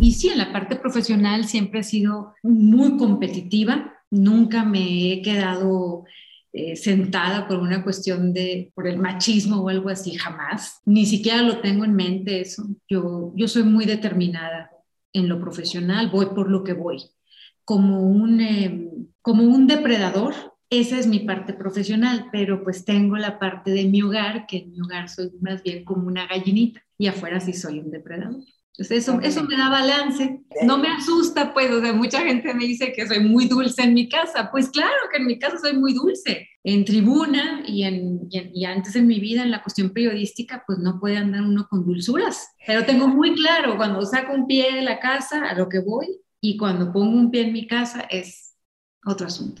Y sí, en la parte profesional siempre he sido muy competitiva, nunca me he quedado eh, sentada por una cuestión de, por el machismo o algo así, jamás. Ni siquiera lo tengo en mente eso. Yo, yo soy muy determinada en lo profesional, voy por lo que voy. Como un, em, como un depredador, esa es mi parte profesional, pero pues tengo la parte de mi hogar, que en mi hogar soy más bien como una gallinita y afuera sí soy un depredador. Entonces eso, eso me da balance. No me asusta, pues, o sea, mucha gente me dice que soy muy dulce en mi casa. Pues claro que en mi casa soy muy dulce. En tribuna y, en, y, antes en mi vida, en la cuestión periodística, pues no puede andar uno con dulzuras. Pero tengo muy claro, cuando saco un pie de la casa, a lo que voy, y cuando pongo un pie en mi casa es otro asunto.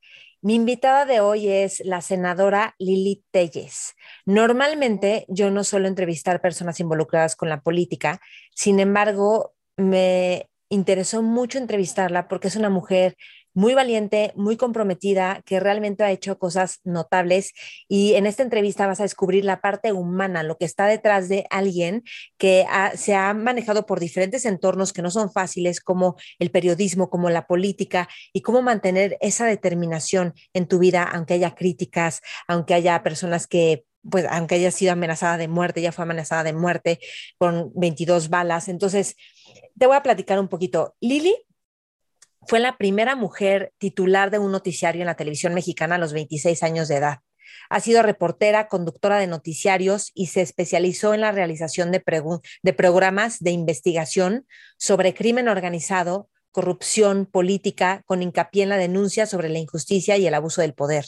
mi invitada de hoy es la senadora Lili Telles. Normalmente yo no suelo entrevistar personas involucradas con la política, sin embargo, me interesó mucho entrevistarla porque es una mujer muy valiente, muy comprometida, que realmente ha hecho cosas notables. Y en esta entrevista vas a descubrir la parte humana, lo que está detrás de alguien que se ha manejado por diferentes entornos que no son fáciles, como el periodismo, como la política, y cómo mantener esa determinación en tu vida, aunque haya críticas, aunque haya personas que pues aunque haya sido amenazada de muerte, ya fue amenazada de muerte con 22 balas. Entonces, te voy a platicar un poquito. Lili fue la primera mujer titular de un noticiario en la televisión mexicana a los 26 años de edad. Ha sido reportera, conductora de noticiarios y se especializó en la realización de, programas de investigación sobre crimen organizado, corrupción política, con hincapié en la denuncia sobre la injusticia y el abuso del poder.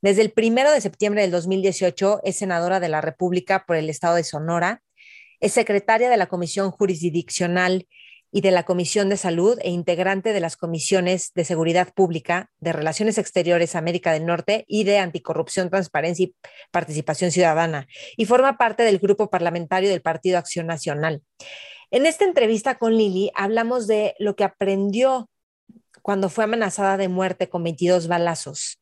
Desde el primero de septiembre del 2018 es senadora de la República por el estado de Sonora, es secretaria de la Comisión Jurisdiccional y de la Comisión de Salud e integrante de las comisiones de Seguridad Pública, de Relaciones Exteriores América del Norte y de Anticorrupción, Transparencia y Participación Ciudadana, y forma parte del grupo parlamentario del Partido Acción Nacional. En esta entrevista con Lili hablamos de lo que aprendió cuando fue amenazada de muerte con 22 balazos.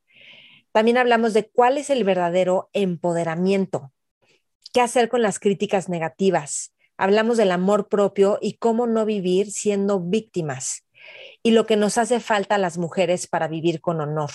También hablamos de cuál es el verdadero empoderamiento, qué hacer con las críticas negativas, hablamos del amor propio y cómo no vivir siendo víctimas y lo que nos hace falta a las mujeres para vivir con honor.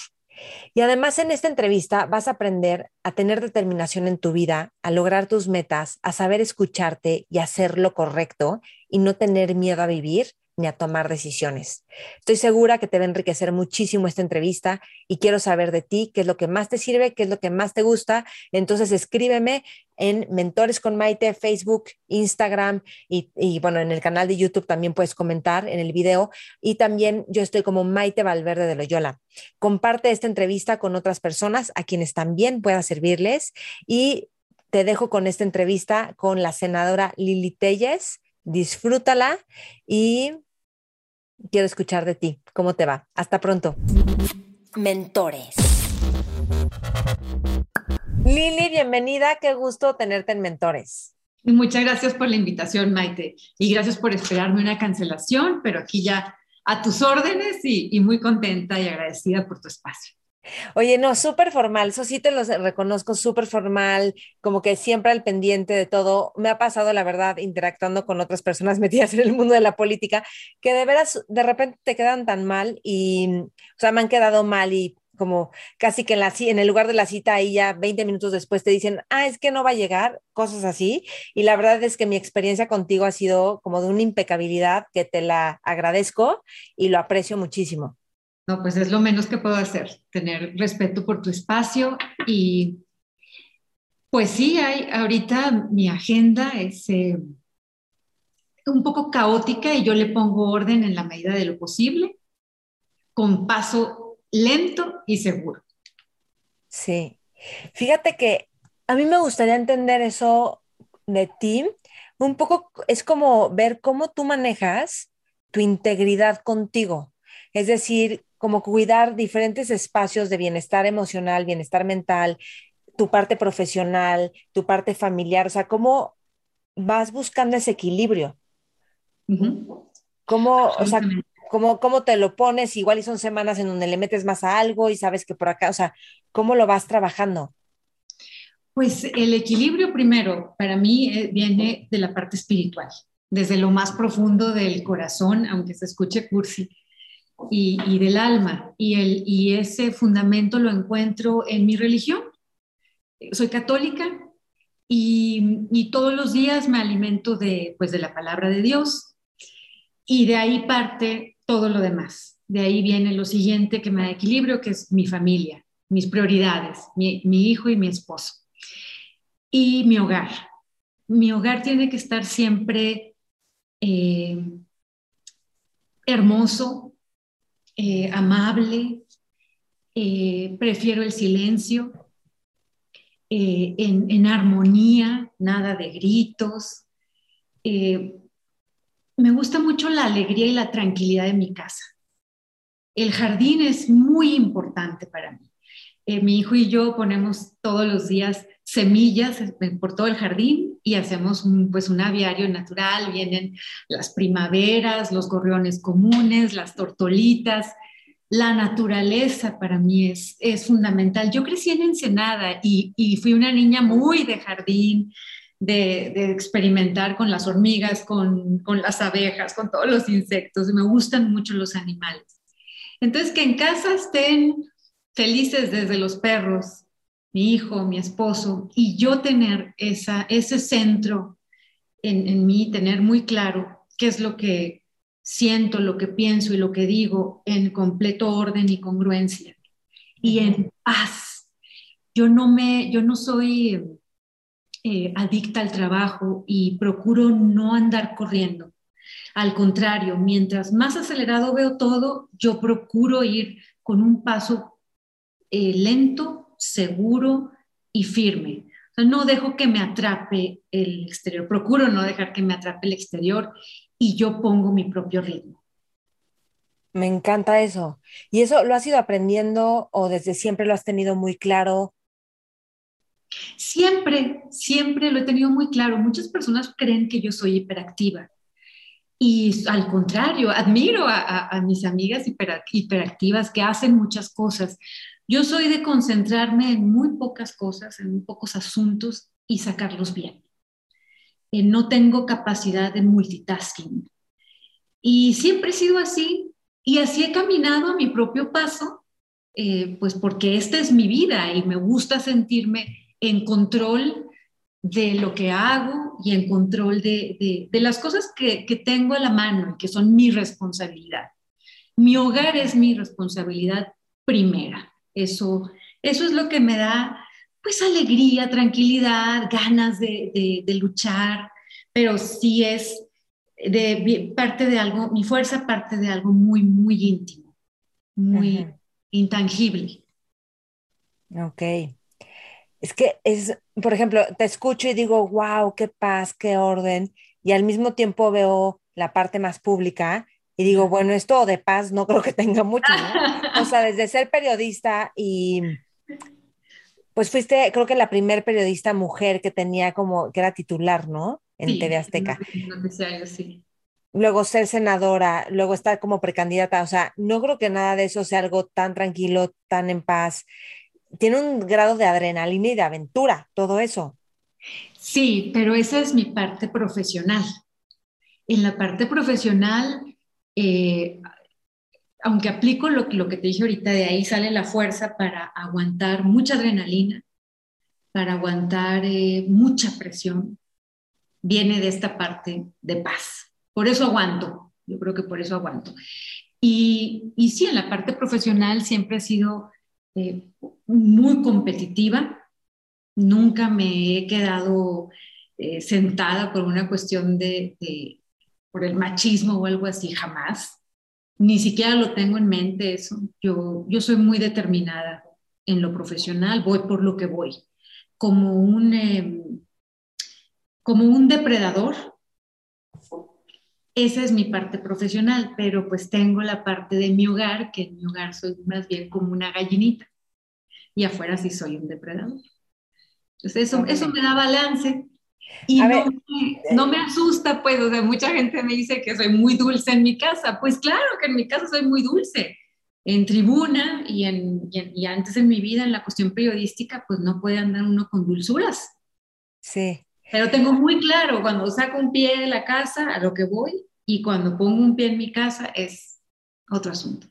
Y además en esta entrevista vas a aprender a tener determinación en tu vida, a lograr tus metas, a saber escucharte y hacer lo correcto y no tener miedo a vivir ni a tomar decisiones. Estoy segura que te va a enriquecer muchísimo esta entrevista y quiero saber de ti qué es lo que más te sirve, qué es lo que más te gusta. Entonces escríbeme en Mentores con Maite, Facebook, Instagram y, y, bueno, en el canal de YouTube también puedes comentar en el video y también yo estoy como Maite Valverde de Loyola. Comparte esta entrevista con otras personas a quienes también pueda servirles y te dejo con esta entrevista con la senadora Lili Telles. Disfrútala y quiero escuchar de ti. ¿Cómo te va? Hasta pronto. Mentores. Lili, bienvenida. Qué gusto tenerte en Mentores. Muchas gracias por la invitación, Maite. Y gracias por esperarme una cancelación, pero aquí ya a tus órdenes y, y muy contenta y agradecida por tu espacio. Oye, no, súper formal, eso sí te lo reconozco, súper formal, como que siempre al pendiente de todo. Me ha pasado, la verdad, interactuando con otras personas metidas en el mundo de la política, que de veras de repente te quedan tan mal y, o sea, me han quedado mal y como casi que en, la, en el lugar de la cita ahí ya 20 minutos después te dicen, ah, es que no va a llegar, cosas así. Y la verdad es que mi experiencia contigo ha sido como de una impecabilidad que te la agradezco y lo aprecio muchísimo. No, pues es lo menos que puedo hacer, tener respeto por tu espacio y pues sí, hay, ahorita mi agenda es eh, un poco caótica y yo le pongo orden en la medida de lo posible, con paso lento y seguro. Sí, fíjate que a mí me gustaría entender eso de ti, un poco es como ver cómo tú manejas tu integridad contigo. Es decir, como cuidar diferentes espacios de bienestar emocional, bienestar mental, tu parte profesional, tu parte familiar, o sea, cómo vas buscando ese equilibrio. ¿Cómo, o sea, cómo, cómo te lo pones? Igual y son semanas en donde le metes más a algo y sabes que por acá, o sea, ¿cómo lo vas trabajando? Pues el equilibrio primero para mí eh, viene de la parte espiritual, desde lo más profundo del corazón, aunque se escuche cursi, y, y del alma. Y, el, y ese fundamento lo encuentro en mi religión. Soy católica y, y, todos los días me alimento de, pues, de la palabra de Dios y de ahí parte todo lo demás. De ahí viene lo siguiente que me da equilibrio, que es mi familia, mis prioridades, mi, hijo y mi esposo y mi hogar. Mi hogar tiene que estar siempre eh, hermoso, eh, amable, eh, prefiero el silencio, en, en, armonía, nada de gritos. Me gusta mucho la alegría y la tranquilidad de mi casa. El jardín es muy importante para mí. mi hijo y yo ponemos todos los días semillas por todo el jardín y hacemos pues un aviario natural, vienen las primaveras, los gorriones comunes, las tortolitas, la naturaleza para mí es, es fundamental. Yo crecí en Ensenada y fui una niña muy de jardín, de, de experimentar con las hormigas, con, con, las abejas, con todos los insectos. Me gustan mucho los animales. Entonces, que en casa estén felices desde los perros mi hijo, mi esposo, y yo tener esa, ese centro en, en mí, tener muy claro qué es lo que siento, lo que pienso y lo que digo en completo orden y congruencia y en paz. Yo no me, yo no soy eh, adicta al trabajo y procuro no andar corriendo. Al contrario, mientras más acelerado veo todo, yo procuro ir con un paso eh, lento seguro y firme. no dejo que me atrape el exterior, procuro no dejar que me atrape el exterior y yo pongo mi propio ritmo. Me encanta eso. ¿Y eso lo has ido aprendiendo o desde siempre lo has tenido muy claro? Siempre, siempre lo he tenido muy claro. Muchas personas creen que yo soy hiperactiva. Y al contrario, admiro a, mis amigas hiperactivas que hacen muchas cosas. Yo soy de concentrarme en muy pocas cosas, en muy pocos asuntos y sacarlos bien. Eh, no tengo capacidad de multitasking. Y siempre he sido así y así he caminado a mi propio paso, eh, pues porque esta es mi vida y me gusta sentirme en control de lo que hago y en control de, de las cosas que, que tengo a la mano y que son mi responsabilidad. Mi hogar es mi responsabilidad primera. Eso, eso es lo que me da pues alegría, tranquilidad, ganas de, luchar, pero sí es de, parte de algo, mi fuerza parte de algo muy, muy íntimo, muy intangible. Ok. Es que es, por ejemplo, te escucho y digo, wow, qué paz, qué orden, y al mismo tiempo veo la parte más pública y digo, bueno, esto de paz no creo que tenga mucho, ¿no? O sea, desde ser periodista y pues fuiste, creo que la primer periodista mujer que tenía como, que era titular, ¿no? En TV Azteca. sí. Luego ser senadora, luego estar como precandidata, o sea, no creo que nada de eso sea algo tan tranquilo, tan en paz. Tiene un grado de adrenalina y de aventura, todo eso. Sí, pero esa es mi parte profesional. En la parte profesional, eh, aunque aplico lo, lo que te dije ahorita, de ahí sale la fuerza para aguantar mucha adrenalina, para aguantar eh, mucha presión, viene de esta parte de paz. Por eso aguanto, yo creo que por eso aguanto. Y, y sí, en la parte profesional siempre he sido eh, muy competitiva, nunca me he quedado sentada por una cuestión de, por el machismo o algo así, jamás. Ni siquiera lo tengo en mente eso. Yo, yo soy muy determinada en lo profesional, voy por lo que voy. Como un, em, como un depredador. Esa es mi parte profesional, pero pues tengo la parte de mi hogar, que en mi hogar soy más bien como una gallinita y afuera sí soy un depredador. Entonces eso, eso me da balance y no, me, asusta, pues, o sea, mucha gente me dice que soy muy dulce en mi casa. Pues claro que en mi casa soy muy dulce. En tribuna y, en, y, antes en mi vida, en la cuestión periodística, pues no puede andar uno con dulzuras. Sí. Pero tengo muy claro, cuando saco un pie de la casa, a lo que voy, y cuando pongo un pie en mi casa, es otro asunto.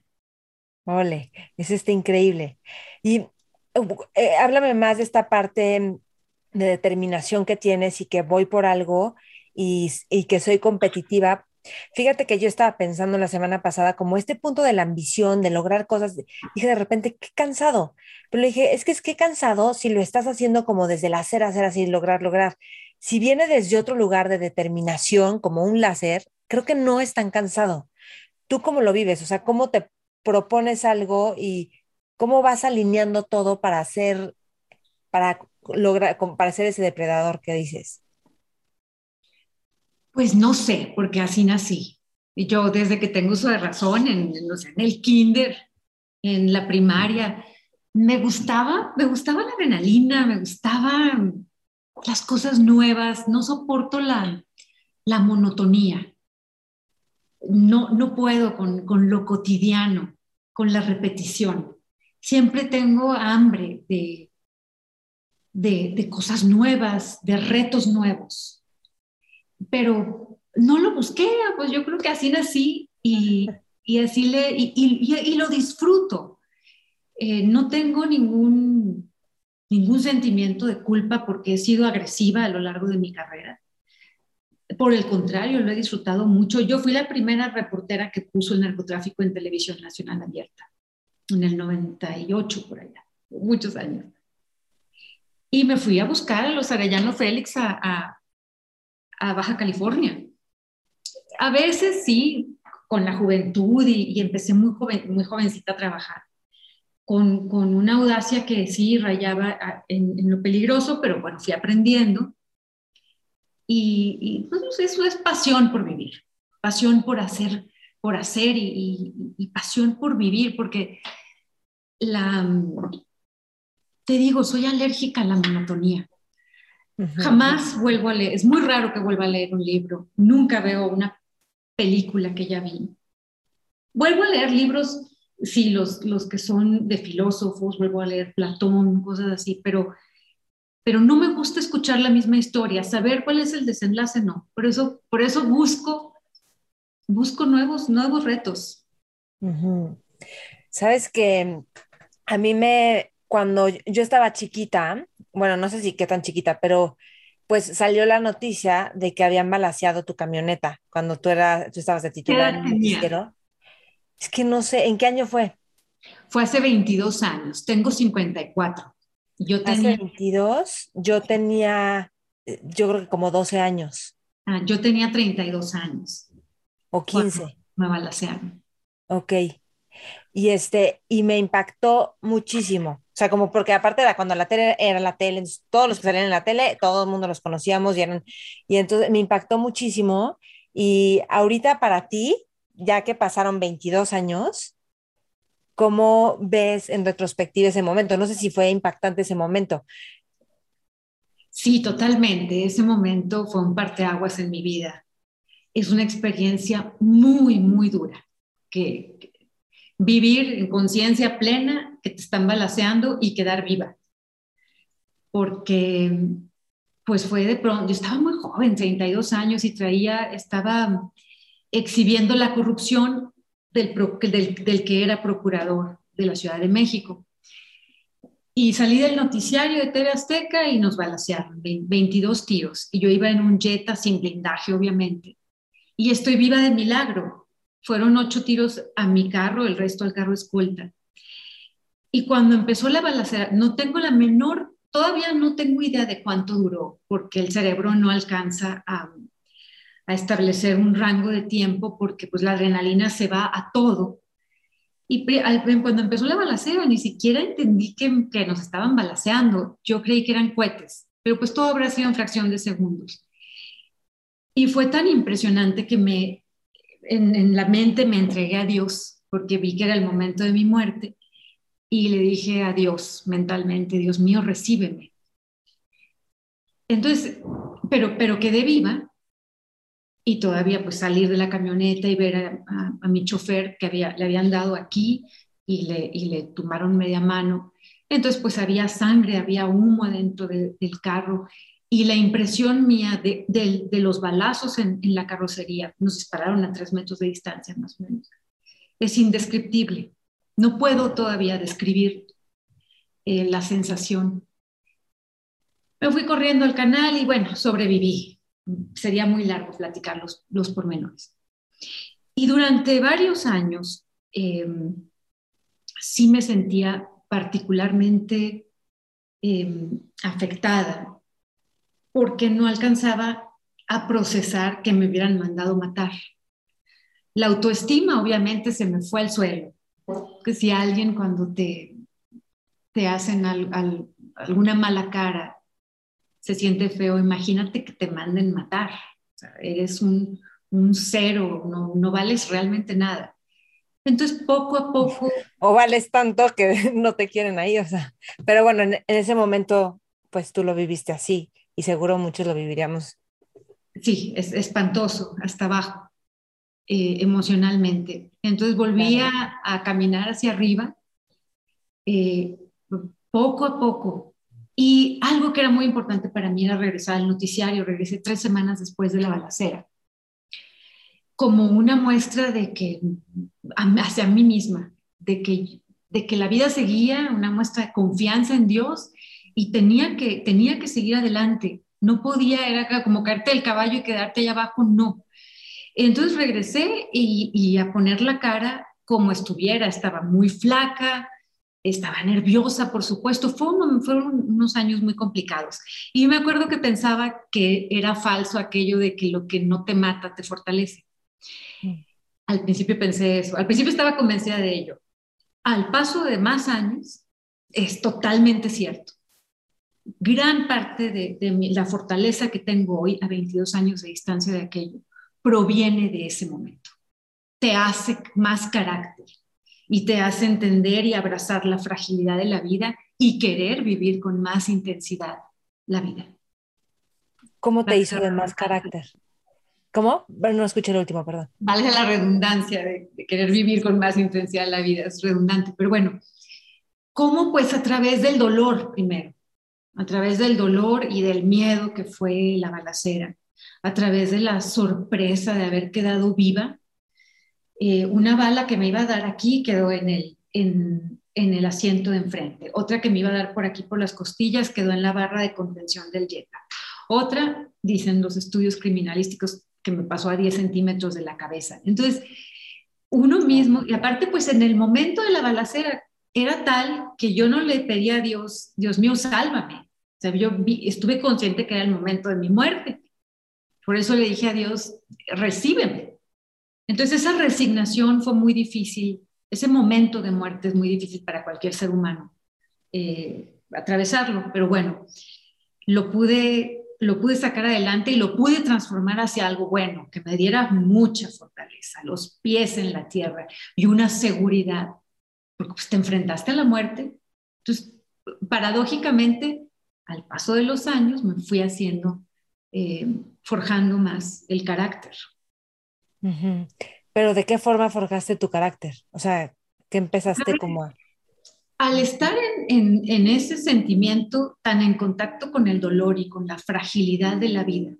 Ole, es este increíble. Y uh, eh, háblame más de esta parte de determinación que tienes y que voy por algo y, que soy competitiva. Fíjate que yo estaba pensando la semana pasada como este punto de la ambición, de lograr cosas, dije de repente, qué cansado. Pero le dije, es que es que cansado si lo estás haciendo como desde el hacer, hacer así, lograr, lograr. Si viene desde otro lugar de determinación, como un láser, creo que no es tan cansado. ¿Tú cómo lo vives? O sea, ¿cómo te propones algo y cómo vas alineando todo para hacer, para logra, para ser ese depredador que dices? Pues no sé, porque así nací. Y yo desde que tengo uso de razón, en, en el kinder, en la primaria, me gustaba, me gustaba la adrenalina, me gustaban las cosas nuevas, no soporto la, la monotonía. No, no puedo con, con lo cotidiano, con la repetición. Siempre tengo hambre de, de, cosas nuevas, de retos nuevos. Pero no lo busqué, pues yo creo que así nací y, y así le, y, lo disfruto. Eh, no tengo ningún, ningún sentimiento de culpa porque he sido agresiva a lo largo de mi carrera. Por el contrario, lo he disfrutado mucho. Yo fui la primera reportera que puso el narcotráfico en televisión nacional abierta, en el 98 por allá, muchos años. Y me fui a buscar a los Arellano Félix a, Baja California. A veces sí, con la juventud y, empecé muy, joven, muy jovencita a trabajar, con, una audacia que sí rayaba en, lo peligroso, pero bueno, fui aprendiendo. Y, pues, eso es pasión por vivir, pasión por hacer, por hacer y, y pasión por vivir, porque la, te digo, soy alérgica a la monotonía. Jamás vuelvo a leer, es muy raro que vuelva a leer un libro, nunca veo una película que ya vi. Vuelvo a leer libros, sí, los, los que son de filósofos, vuelvo a leer Platón, cosas así, pero, pero no me gusta escuchar la misma historia, saber cuál es el desenlace, no. Por eso, por eso busco, busco nuevos, nuevos retos. Sabes que a mí me, cuando yo estaba chiquita, bueno, no sé si qué tan chiquita, pero pues salió la noticia de que habían balaseado tu camioneta cuando tú, eras, tú estabas de titular en el Es que no sé, ¿en qué año fue? Fue hace 22 años, tengo 54. Yo tenía... Hace 22, yo tenía, eh, yo creo que como 12 años. Ah, yo tenía 32 años. O 15. Me balasearon. Ok. Y este, y me impactó muchísimo o sea, como porque aparte de cuando la tele era la tele, todos los que salían en la tele, todo el mundo los conocíamos y eran, y entonces me impactó muchísimo. Y ahorita para ti, ya que pasaron 22 años, ¿cómo ves en retrospectiva ese momento? No sé si fue impactante ese momento. Sí, totalmente. Ese momento fue un parteaguas en mi vida. Es una experiencia muy, muy dura que, vivir en conciencia plena, que te están balaseando y quedar viva. Porque, pues fue de pronto, yo estaba muy joven, 32 años, y traía, estaba exhibiendo la corrupción del, que era procurador de la Ciudad de México. Y salí del noticiario de TV Azteca y nos balacearon, 22 tiros. Y yo iba en un Jetta sin blindaje, obviamente. Y estoy viva de milagro, fueron ocho tiros a mi carro, el resto al carro escolta. Y cuando empezó la balacera, no tengo la menor, todavía no tengo idea de cuánto duró, porque el cerebro no alcanza a, establecer un rango de tiempo, porque pues la adrenalina se va a todo. Y cuando empezó la balacera, ni siquiera entendí que, que nos estaban balaceando. Yo creí que eran cohetes, pero pues todo habrá sido en fracción de segundos. Y fue tan impresionante que me, en, en la mente me entregué a Dios, porque vi que era el momento de mi muerte, y le dije a Dios mentalmente, Dios mío, recíbeme. Entonces, pero, pero quedé viva y todavía pues salir de la camioneta y ver a, mi chofer que había, le habían dado aquí y le, y le tumbaron media mano. Entonces pues había sangre, había humo adentro del carro y la impresión mía de, de, los balazos en, en, la carrocería, nos dispararon a tres metros de distancia más o menos, es indescriptible. No puedo todavía describir eh, la sensación. Me fui corriendo al canal y bueno, sobreviví. Sería muy largo platicar los, los pormenores. Y durante varios años em, sí me sentía particularmente em, afectada porque no alcanzaba a procesar que me hubieran mandado matar. La autoestima obviamente se me fue al suelo que si alguien cuando te, te hacen alguna mala cara se siente feo, imagínate que te manden matar. eres un, un cero, no, no, vales realmente nada. Entonces, poco a poco... O vales tanto que no te quieren ahí, o sea. Pero bueno, en, en ese momento, pues tú lo viviste así y seguro muchos lo viviríamos. Sí, es espantoso, hasta abajo. Eh, emocionalmente. Entonces volví a, caminar hacia arriba eh, poco a poco. Y algo que era muy importante para mí era regresar al noticiario. Regresé tres semanas después de la balacera, como una muestra de que, hacia mí misma, de que, de que la vida seguía, una muestra de confianza en Dios y tenía que, tenía que seguir adelante. No podía, era como caerte del caballo y quedarte allá abajo, no entonces regresé y, a poner la cara como estuviera. Estaba muy flaca, estaba nerviosa, por supuesto. fueron unos años muy complicados. Y me acuerdo que pensaba que era falso aquello de que lo que no te mata te fortalece. Mm. Al principio pensé eso. Al principio estaba convencida de ello. Al paso de más años, es totalmente cierto. Gran parte de, de la fortaleza que tengo hoy, a 22 años de distancia de aquello, proviene de ese momento. Te hace más carácter y te hace entender y abrazar la fragilidad de la vida y querer vivir con más intensidad la vida. ¿Cómo te hizo de más carácter? ¿Cómo? Bueno, no escuché el último, perdón. Vale la redundancia de, de, querer vivir con más intensidad la vida, es redundante, pero bueno, ¿cómo? Pues a través del dolor primero, a través del dolor y del miedo que fue la balacera, a través de la sorpresa de haber quedado viva. Eh, una bala que me iba a dar aquí quedó en el, en, el asiento de enfrente. Otra que me iba a dar por aquí por las costillas quedó en la barra de contención del Jetta. Otra, dicen los estudios criminalísticos, que me pasó a 10 centímetros de la cabeza. Entonces, uno mismo, y aparte, pues en el momento de la balacera, era tal que yo no le pedía a Dios, Dios mío, sálvame. O sea, yo estuve consciente que era el momento de mi muerte. Por eso le dije a Dios, recíbeme. Entonces esa resignación fue muy difícil, ese momento de muerte es muy difícil para cualquier ser humano eh, atravesarlo, pero bueno, lo pude, lo pude sacar adelante y lo pude transformar hacia algo bueno, que me diera mucha fortaleza, los pies en la tierra y una seguridad, porque pues, te enfrentaste a la muerte. Entonces, paradójicamente, al paso de los años me fui haciendo eh, forjando más el carácter. Pero ¿de qué forma forjaste tu carácter? O sea, ¿qué empezaste como a... Al estar en, en, ese sentimiento tan en contacto con el dolor y con la fragilidad de la vida,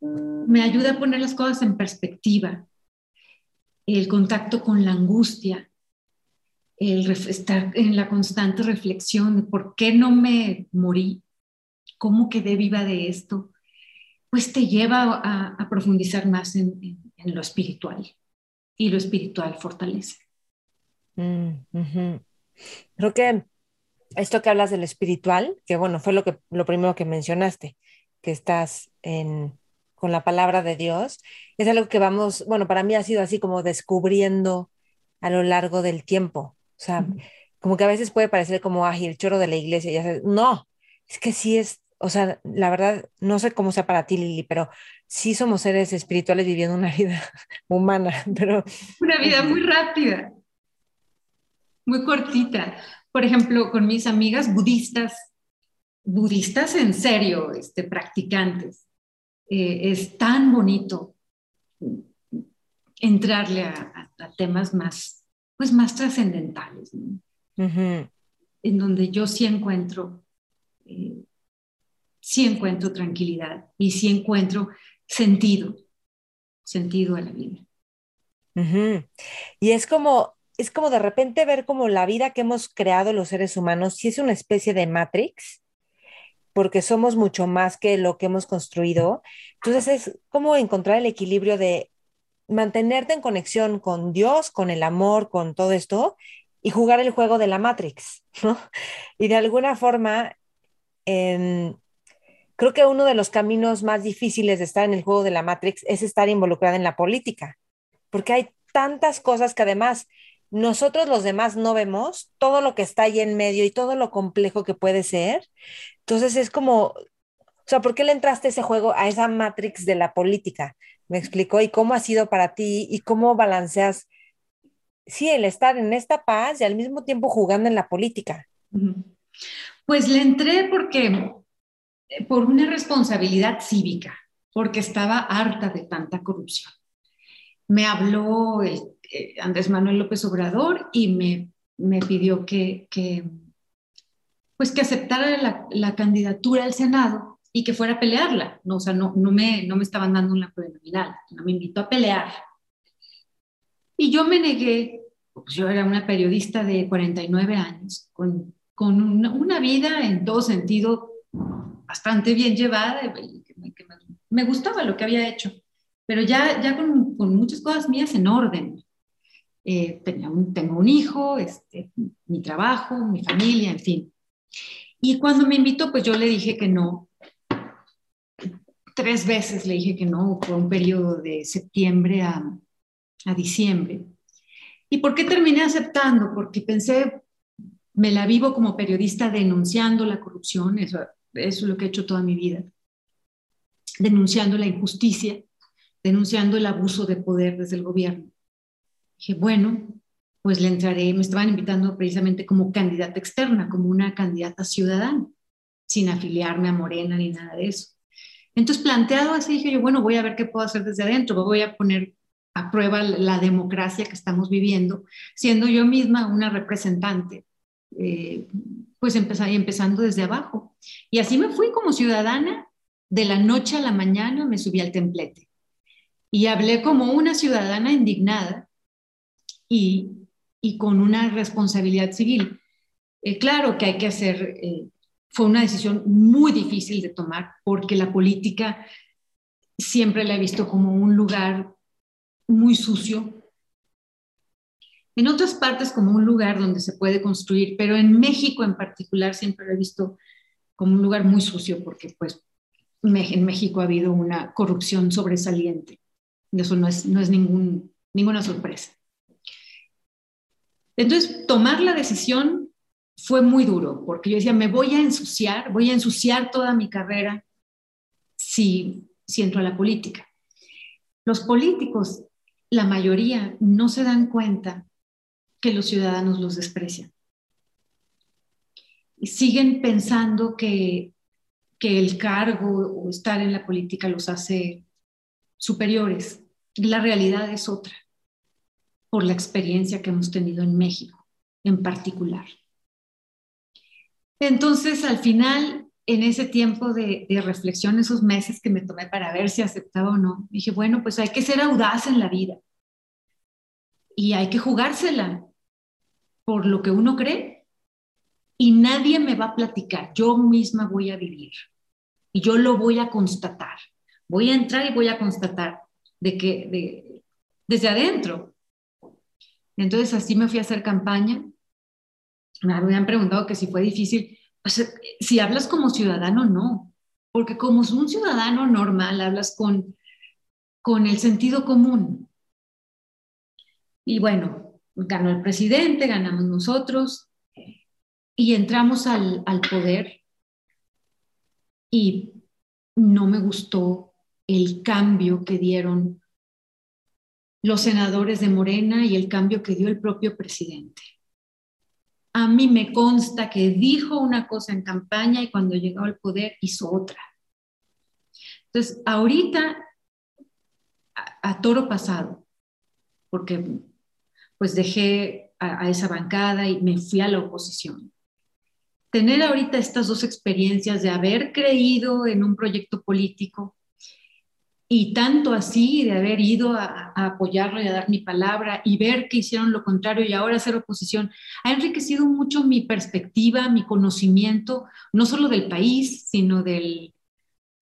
me ayuda a poner las cosas en perspectiva. El contacto con la angustia, el estar en la constante reflexión de por qué no me morí, cómo quedé viva de esto, pues te lleva a, profundizar más en, lo espiritual y lo espiritual fortalece. Mm, Creo que esto que hablas del espiritual, que bueno, fue lo, que, lo primero que mencionaste, que estás en, con la palabra de Dios, es algo que vamos, bueno, para mí ha sido así como descubriendo a lo largo del tiempo. O sea, como que a veces puede parecer como, ágil el choro de la iglesia, ya no, es que sí es o sea, la verdad, no sé cómo sea para ti, Lili, pero sí somos seres espirituales viviendo una vida humana, pero... Una vida muy rápida, muy cortita. Por ejemplo, con mis amigas budistas, budistas en serio, este, practicantes, eh, es tan bonito entrarle a, temas más, pues más trascendentales, en donde yo sí encuentro, eh, sí encuentro tranquilidad y sí encuentro sentido, sentido a la vida. Y es como, es como de repente ver como la vida que hemos creado los seres humanos, si es una especie de Matrix, porque somos mucho más que lo que hemos construido. Entonces es como encontrar el equilibrio de mantenerte en conexión con Dios, con el amor, con todo esto, y jugar el juego de la Matrix. Y de alguna forma, em, creo que uno de los caminos más difíciles de estar en el juego de la Matrix es estar involucrada en la política, porque hay tantas cosas que además nosotros los demás no vemos, todo lo que está ahí en medio y todo lo complejo que puede ser. Entonces es como, o sea, ¿por qué le entraste ese juego, a esa Matrix de la política? Me explicó y cómo ha sido para ti y cómo balanceas, sí, el estar en esta paz y al mismo tiempo jugando en la política. Pues le entré porque por una responsabilidad cívica, porque estaba harta de tanta corrupción. Me habló eh, Andrés Manuel López Obrador y me, me pidió que, que, pues que aceptara la, la, candidatura al Senado y que fuera a pelearla. No, o sea, no, no, me, no me estaban dando una plurinominal, no me invitó a pelear. Y yo me negué, pues yo era una periodista de 49 años, con, con una, una vida en todo sentido bastante bien llevada, me, gustaba lo que había hecho, pero ya, ya con, con muchas cosas mías en orden. Eh, tenía un, tengo un hijo, este, mi trabajo, mi familia, en fin. Y cuando me invitó, pues yo le dije que no. Tres veces le dije que no, fue un periodo de septiembre a, a diciembre. ¿Y por qué terminé aceptando? Porque pensé, me la vivo como periodista denunciando la corrupción, eso eso es lo que he hecho toda mi vida, denunciando la injusticia, denunciando el abuso de poder desde el gobierno. Dije, bueno, pues le entraré, me estaban invitando precisamente como candidata externa, como una candidata ciudadana, sin afiliarme a Morena ni nada de eso. Entonces, planteado así, dije yo, bueno, voy a ver qué puedo hacer desde adentro, voy a poner a prueba la democracia que estamos viviendo, siendo yo misma una representante eh, pues empezando desde abajo. Y así me fui como ciudadana, de la noche a la mañana me subí al templete y hablé como una ciudadana indignada y, y con una responsabilidad civil. Eh, claro que hay que hacer, eh, fue una decisión muy difícil de tomar porque la política siempre la he visto como un lugar muy sucio, en otras partes como un lugar donde se puede construir, pero en México en particular siempre lo he visto como un lugar muy sucio porque pues en México ha habido una corrupción sobresaliente. Eso no es, no es ningún, ninguna sorpresa. Entonces, tomar la decisión fue muy duro, porque yo decía, me voy a ensuciar, voy a ensuciar toda mi carrera si, si entro a la política. Los políticos, la mayoría, no se dan cuenta que los ciudadanos los desprecian. Y siguen pensando que, que el cargo o estar en la política los hace superiores. La realidad es otra, por la experiencia que hemos tenido en México en particular. Entonces, al final, en ese tiempo de, de, reflexión, esos meses que me tomé para ver si aceptaba o no, dije, bueno, pues hay que ser audaz en la vida y hay que jugársela por lo que uno cree y nadie me va a platicar, yo misma voy a vivir y yo lo voy a constatar. Voy a entrar y voy a constatar de que de, desde adentro. Entonces así me fui a hacer campaña. Me habían preguntado que si fue difícil. Si hablas como ciudadano, no, porque como un ciudadano normal, hablas con, con el sentido común. Y bueno, ganó el presidente, ganamos nosotros y entramos al, al poder y no me gustó el cambio que dieron los senadores de Morena y el cambio que dio el propio presidente. A mí me consta que dijo una cosa en campaña y cuando llegó al poder hizo otra. Entonces, ahorita, a, toro pasado, porque pues dejé a esa bancada y me fui a la oposición tener ahorita estas dos experiencias de haber creído en un proyecto político y tanto así de haber ido a, apoyarlo y a dar mi palabra y ver que hicieron lo contrario y ahora hacer oposición, ha enriquecido mucho mi perspectiva, mi conocimiento, no solo del país, sino del,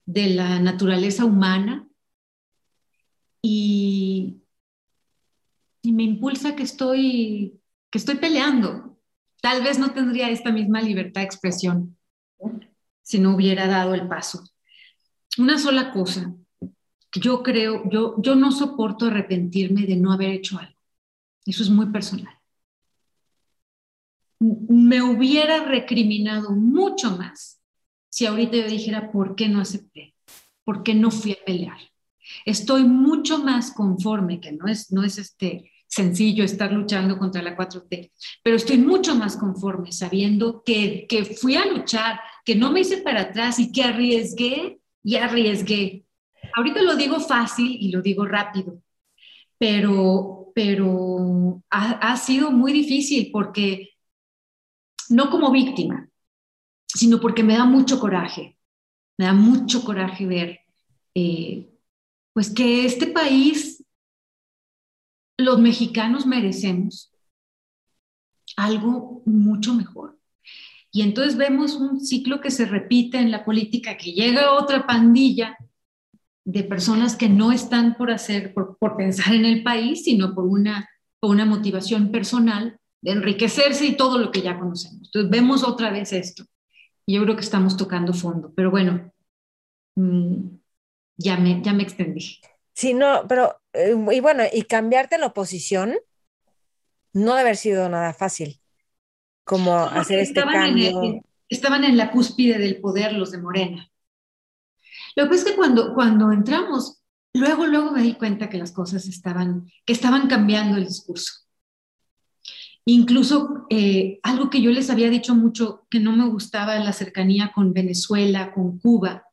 de la naturaleza humana. Y, y me impulsa que estoy, que estoy peleando, Tal vez no tendría esta misma libertad de expresión si no hubiera dado el paso. Una sola cosa, yo creo, yo, yo no soporto arrepentirme de no haber hecho algo. Eso es muy personal. Me hubiera recriminado mucho más si ahorita yo dijera, ¿por qué no acepté? ¿Por qué no fui a pelear? Estoy mucho más conforme, que no es, no es este, sencillo estar luchando contra la 4T, pero estoy mucho más conforme sabiendo que, que fui a luchar, que no me hice para atrás y que arriesgué y arriesgué. Ahorita lo digo fácil y lo digo rápido, pero, pero ha, ha sido muy difícil porque no como víctima, sino porque me da mucho coraje, me da mucho coraje ver eh, pues que este país los mexicanos merecemos algo mucho mejor. Y entonces vemos un ciclo que se repite en la política, que llega otra pandilla de personas que no están por hacer, por, pensar en el país, sino por una, por una motivación personal de enriquecerse y todo lo que ya conocemos. Entonces vemos otra vez esto. Y yo creo que estamos tocando fondo. Pero bueno, mm, ya, me, ya me extendí. Sí, no, pero, eh, y bueno, y cambiarte la oposición no debe haber sido nada fácil, como hacer este cambio. estaban en la cúspide del poder los de Morena. Lo que es que cuando, cuando entramos, luego, luego me di cuenta que las cosas estaban, que estaban cambiando el discurso. Incluso eh, algo que yo les había dicho mucho, que no me gustaba la cercanía con Venezuela, con Cuba,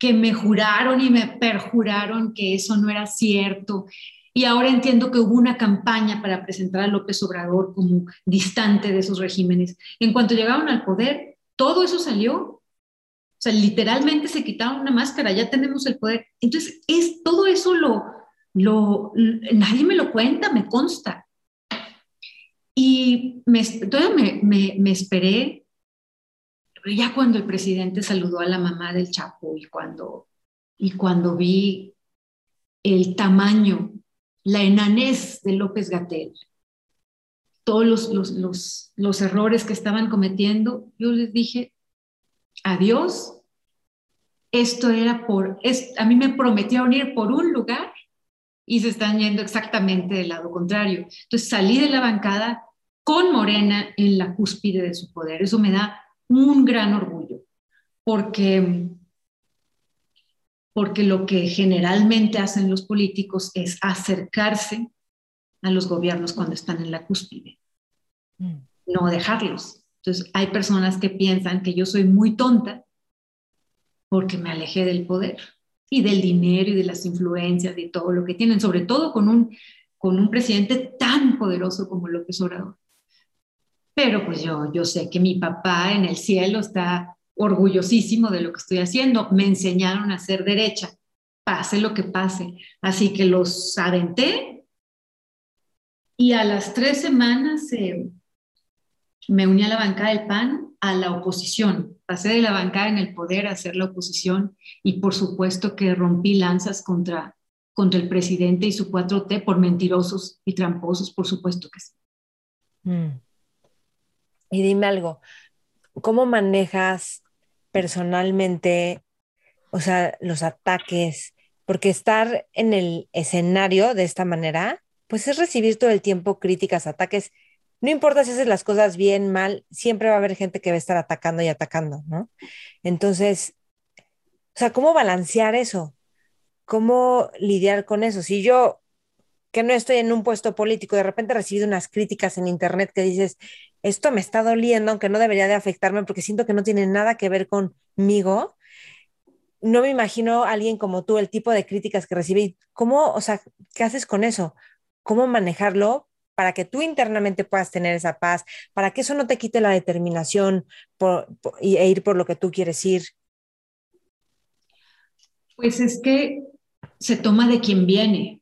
que me juraron y me perjuraron que eso no era cierto. Y ahora entiendo que hubo una campaña para presentar a López Obrador como distante de esos regímenes. En cuanto llegaron al poder, todo eso salió. O sea, literalmente se quitaron una máscara, ya tenemos el poder. Entonces, es, todo eso lo, lo, nadie me lo cuenta, me consta. Y me, me, me, me esperé ya cuando el presidente saludó a la mamá del Chapo y cuando, y cuando vi el tamaño, la enanez de López Gatel, todos los, los, los, errores que estaban cometiendo, yo les dije, adiós, esto era por, es, a mí me prometieron ir por un lugar y se están yendo exactamente del lado contrario. Entonces salí de la bancada con Morena en la cúspide de su poder. Eso me da un gran orgullo, porque, porque lo que generalmente hacen los políticos es acercarse a los gobiernos cuando están en la cúspide, mm. no dejarlos. Entonces, hay personas que piensan que yo soy muy tonta porque me alejé del poder y del dinero y de las influencias y todo lo que tienen, sobre todo con un, con un presidente tan poderoso como López Obrador. Pero pues yo, yo sé que mi papá en el cielo está orgullosísimo de lo que estoy haciendo. Me enseñaron a ser derecha, pase lo que pase. Así que los aventé y a las tres semanas eh, me uní a la bancada del PAN a la oposición. Pasé de la bancada en el poder a hacer la oposición y por supuesto que rompí lanzas contra, contra el presidente y su 4T por mentirosos y tramposos, por supuesto que sí. Mm. Y dime algo, ¿cómo manejas personalmente, o sea, los ataques? Porque estar en el escenario de esta manera, pues es recibir todo el tiempo críticas, ataques. No importa si haces las cosas bien, mal, siempre va a haber gente que va a estar atacando y atacando, ¿no? Entonces, o sea, ¿cómo balancear eso? ¿cómo lidiar con eso? Si yo, que no estoy en un puesto político, de repente he recibido unas críticas en internet que dices, esto me está doliendo, aunque no debería de afectarme porque siento que no tiene nada que ver conmigo. No me imagino a alguien como tú, el tipo de críticas que recibe. ¿Cómo, o sea, qué haces con eso? ¿Cómo manejarlo para que tú internamente puedas tener esa paz, para que eso no te quite la determinación e ir por lo que tú quieres ir? Pues es que se toma de quien viene.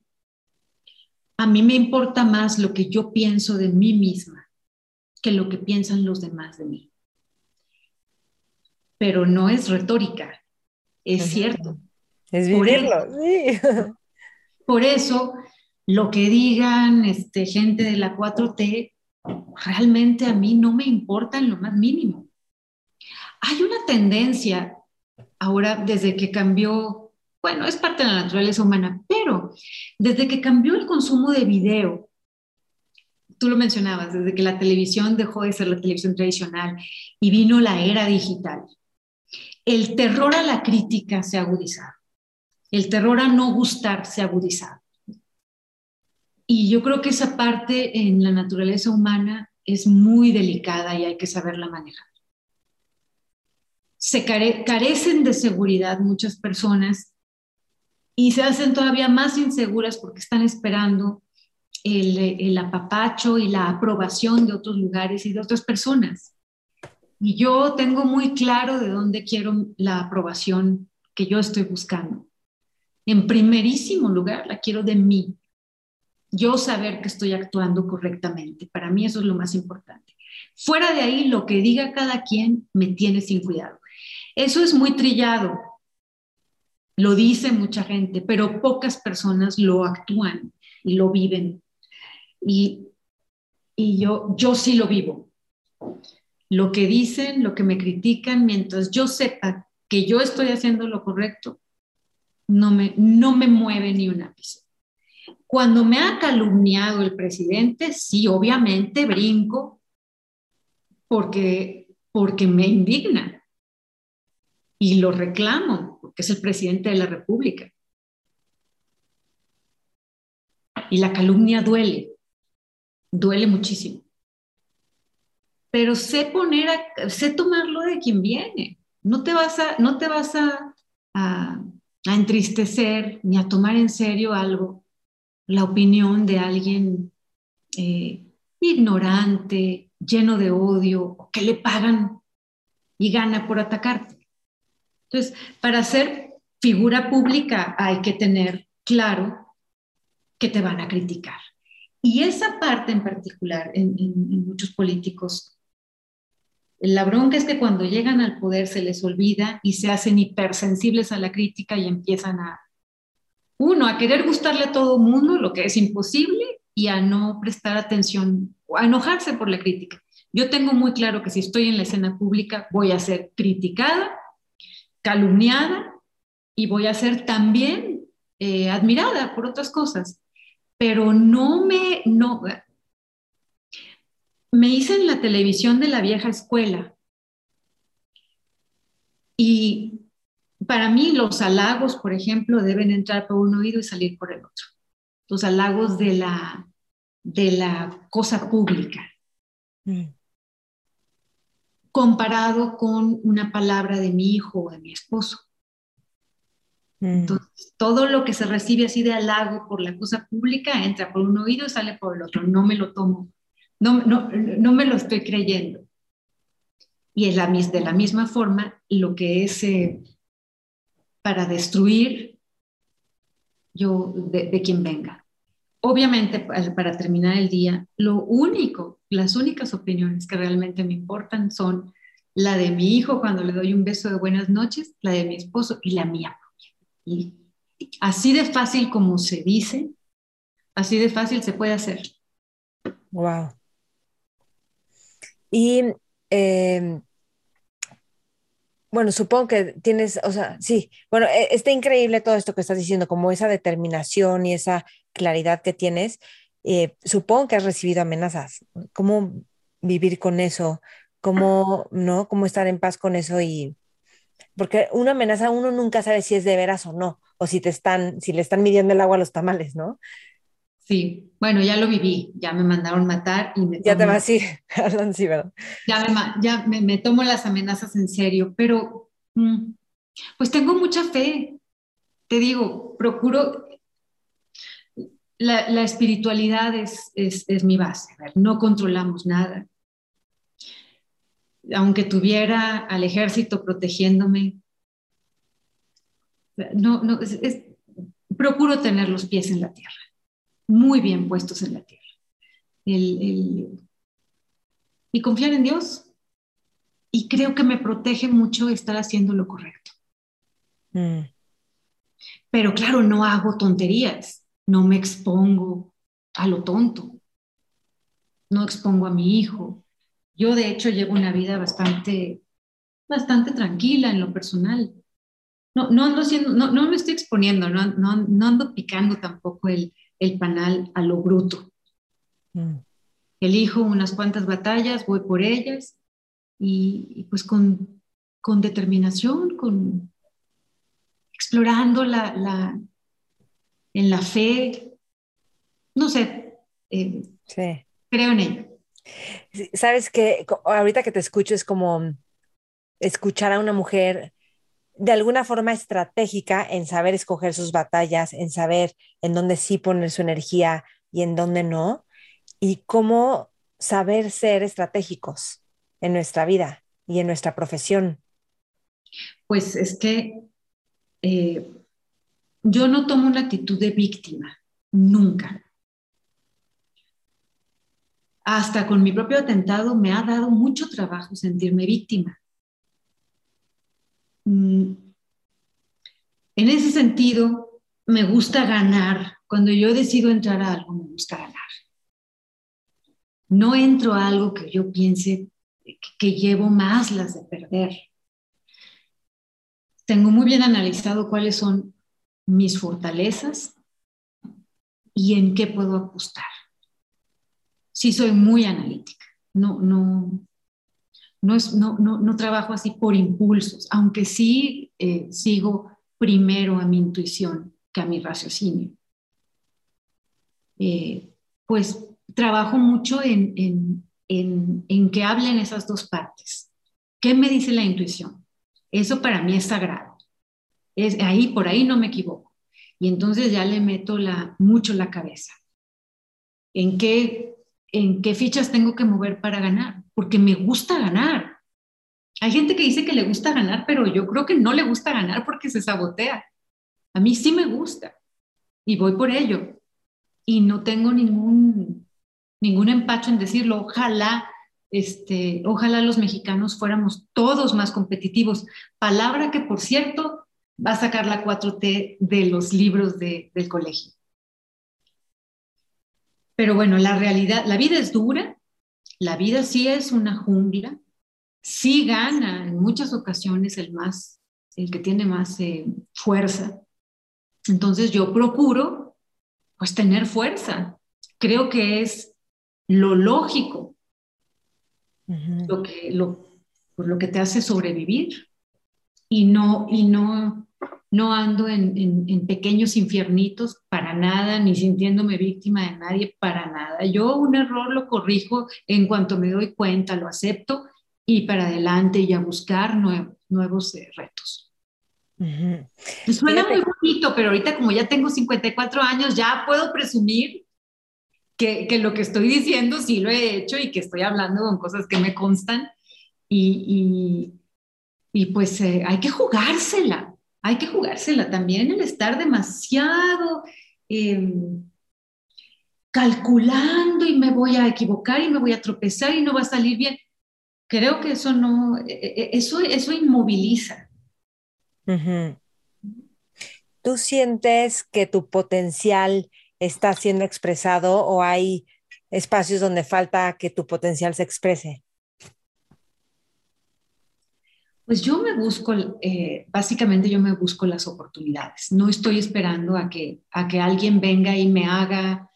A mí me importa más lo que yo pienso de mí misma que lo que piensan los demás de mí. Pero no es retórica, es cierto. Es vivirlo, por eso, Por eso, lo que digan este, gente de la 4T, realmente a mí no me importa en lo más mínimo. Hay una tendencia ahora desde que cambió, bueno, es parte de la naturaleza humana, pero desde que cambió el consumo de video tú lo mencionabas, desde que la televisión dejó de ser la televisión tradicional y vino la era digital, el terror a la crítica se ha el terror a no gustar se ha. Y yo creo que esa parte en la naturaleza humana es muy delicada y hay que saberla manejar. Se carecen de seguridad muchas personas y se hacen todavía más inseguras porque están esperando el, apapacho y la aprobación de otros lugares y de otras personas. Y yo tengo muy claro de dónde quiero la aprobación que yo estoy buscando. En primerísimo lugar, la quiero de mí. Yo saber que estoy actuando correctamente. Para mí eso es lo más importante. Fuera de ahí, lo que diga cada quien me tiene sin cuidado. Eso es muy trillado. Lo dice mucha gente, pero pocas personas lo actúan y lo viven. Y, yo, yo sí lo vivo. Lo que dicen, lo que me critican, mientras yo sepa que yo estoy haciendo lo correcto, no me, no me mueve ni un ápice. Cuando me ha calumniado el presidente, sí, obviamente brinco porque, porque me indigna y lo reclamo, porque es el presidente de la República. Y la calumnia duele duele muchísimo. Pero sé poner, sé tomarlo de quien viene. No te vas a, no te vas a, a, entristecer ni a tomar en serio algo, la opinión de alguien eh, ignorante, lleno de odio, que le pagan y gana por atacarte. Entonces, para ser figura pública hay que tener claro que te van a criticar. Y esa parte en particular, en, muchos políticos, la bronca es que cuando llegan al poder se les olvida y se hacen hipersensibles a la crítica y empiezan a, uno, a querer gustarle a todo mundo, lo que es imposible, y a no prestar atención, a enojarse por la crítica. Yo tengo muy claro que si estoy en la escena pública voy a ser criticada, calumniada y voy a ser también eh, admirada por otras cosas pero no me, no, me hice en la televisión de la vieja escuela. Y para mí los halagos, por ejemplo, deben entrar por un oído y salir por el otro. Los halagos de la, de la cosa pública. Mm. Comparado con una palabra de mi hijo o de mi esposo. Mm. Todo lo que se recibe así de halago por la cosa pública entra por un oído y sale por el otro. No me lo tomo, no, no, no me lo estoy creyendo. Y es la, de la misma forma, lo que es eh, para destruir, yo, de, quien venga. Obviamente, para terminar el día, lo único, las únicas opiniones que realmente me importan son la de mi hijo cuando le doy un beso de buenas noches, la de mi esposo y la mía así de fácil como se dice, así de fácil se puede hacer. Wow. Y em, bueno, supongo que tienes, o sea, sí, bueno, e, está increíble todo esto que estás diciendo, como esa determinación y esa claridad que tienes. Eh, supongo que has recibido amenazas. ¿Cómo vivir con eso? ¿Cómo, no? ¿Cómo estar en paz con eso y, Porque una amenaza, uno nunca sabe si es de veras o no, o si te están, si le están midiendo el agua a los tamales, ¿no? Sí, bueno, ya lo viví, ya me mandaron matar y me... Ya te vas así, sí, ¿verdad? Ya, me, ya me, tomo las amenazas en serio, pero mm, pues tengo mucha fe, te digo, procuro... La, espiritualidad es, es, mi base, no controlamos nada. Aunque tuviera al ejército protegiéndome, no, no, procuro tener los pies en la tierra muy bien puestos en la tierra. y confiar en Dios. Y creo que me protege mucho estar haciendo lo correcto. Mm. Pero claro, no hago tonterías, no me expongo a lo tonto, no expongo a mi hijo. Yo de hecho llevo una vida bastante, bastante tranquila en lo personal. No, no, ando no, no me estoy exponiendo, no, no, no ando picando tampoco el, el panal a lo bruto. Mm. Elijo unas cuantas batallas, voy por ellas y, pues con, con, determinación, con explorando la, la, en la fe, no sé, eh, creo en ello. Sabes que ahorita que te escucho es como escuchar a una mujer de alguna forma estratégica en saber escoger sus batallas, en saber en dónde sí poner su energía y en dónde no, y cómo saber ser estratégicos en nuestra vida y en nuestra profesión. Pues es que eh, yo no tomo una actitud de víctima, nunca. Hasta con mi propio atentado me ha dado mucho trabajo sentirme víctima Mm, en ese sentido, me gusta ganar. Cuando yo decido entrar a algo, me gusta ganar. No entro a algo que yo piense que llevo más las de perder. Tengo muy bien analizado cuáles son mis fortalezas y en qué puedo apostar. Sí soy muy analítica. No, no, no, es, no, no, trabajo así por impulsos, aunque sí eh, sigo primero a mi intuición que a mi raciocinio. Eh, pues trabajo mucho en, en, que hablen esas dos partes. ¿Qué me dice la intuición? Eso para mí es sagrado. Es, ahí, por ahí no me equivoco. Y entonces ya le meto la, mucho la cabeza. ¿En qué, ¿En qué fichas tengo que mover para ganar? porque me gusta ganar. Hay gente que dice que le gusta ganar, pero yo creo que no le gusta ganar porque se sabotea. A mí sí me gusta y voy por ello. Y no tengo ningún, ningún empacho en decirlo. Ojalá, este, ojalá los mexicanos fuéramos todos más competitivos. Palabra que, por cierto, va a sacar la 4T de los libros del colegio. Pero bueno, la realidad, la vida es dura, la vida sí es una jungla, sí gana en muchas ocasiones el más, el que tiene más eh, fuerza. Entonces yo procuro pues tener fuerza. Creo que es lo lógico, lo, que, lo, pues, lo que te hace sobrevivir y no, y no no ando en, pequeños infiernitos para nada, ni sintiéndome víctima de nadie para nada. Yo un error lo corrijo en cuanto me doy cuenta, lo acepto y para adelante y a buscar nuevos eh, retos. Suena muy bonito, pero ahorita como ya tengo 54 años, ya puedo presumir que, lo que estoy diciendo sí lo he hecho y que estoy hablando con cosas que me constan y, pues eh, hay que jugársela hay que jugársela también el estar demasiado em, calculando y me voy a equivocar y me voy a tropezar y no va a salir bien. Creo que eso no, e, e, eso, eso inmoviliza. ¿Tú sientes que tu potencial está siendo expresado o hay espacios donde falta que tu potencial se exprese? Pues yo me busco, eh, básicamente yo me busco las oportunidades. No estoy esperando a que, a que alguien venga y me haga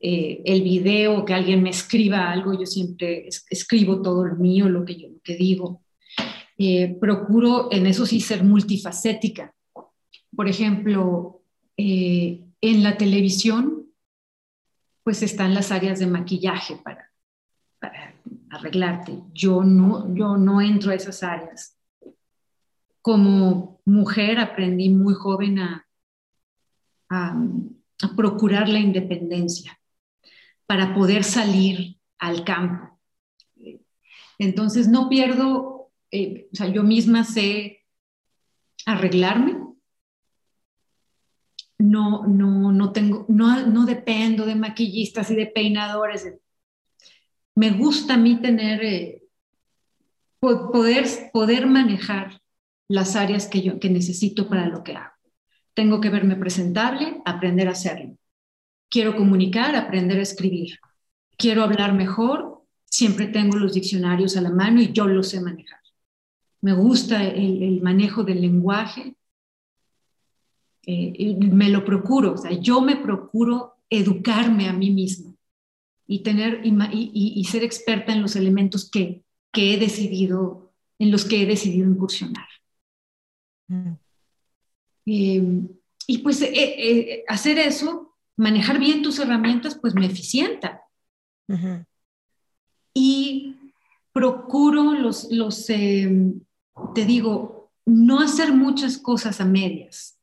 eh, el video que alguien me escriba algo. Yo siempre escribo todo lo mío, lo que yo lo que digo. Eh, procuro en eso sí ser multifacética. Por ejemplo, en la televisión, pues están las áreas de maquillaje para, para arreglarte. Yo no, yo no entro a esas áreas. Como mujer aprendí muy joven a, a, procurar la independencia para poder salir al campo. Entonces no pierdo, eh, o sea, yo misma sé arreglarme, no, no, no tengo, no, no dependo de maquillistas y de peinadores. Me gusta a mí tener, eh, poder, poder manejar las áreas que yo que necesito para lo que hago. Tengo que verme presentable, aprender a hacerlo. Quiero comunicar, aprender a escribir. Quiero hablar mejor, siempre tengo los diccionarios a la mano y yo los sé manejar. Me gusta el, manejo del lenguaje, eh, me lo procuro, o sea, yo me procuro educarme a mí misma y, tener, y, ser experta en los elementos que, que, he decidido, en los que he decidido incursionar. Mm. Em, y pues eh, eh, hacer eso, manejar bien tus herramientas, pues me eficienta. Y procuro los, los em, te digo, no hacer muchas cosas a medias,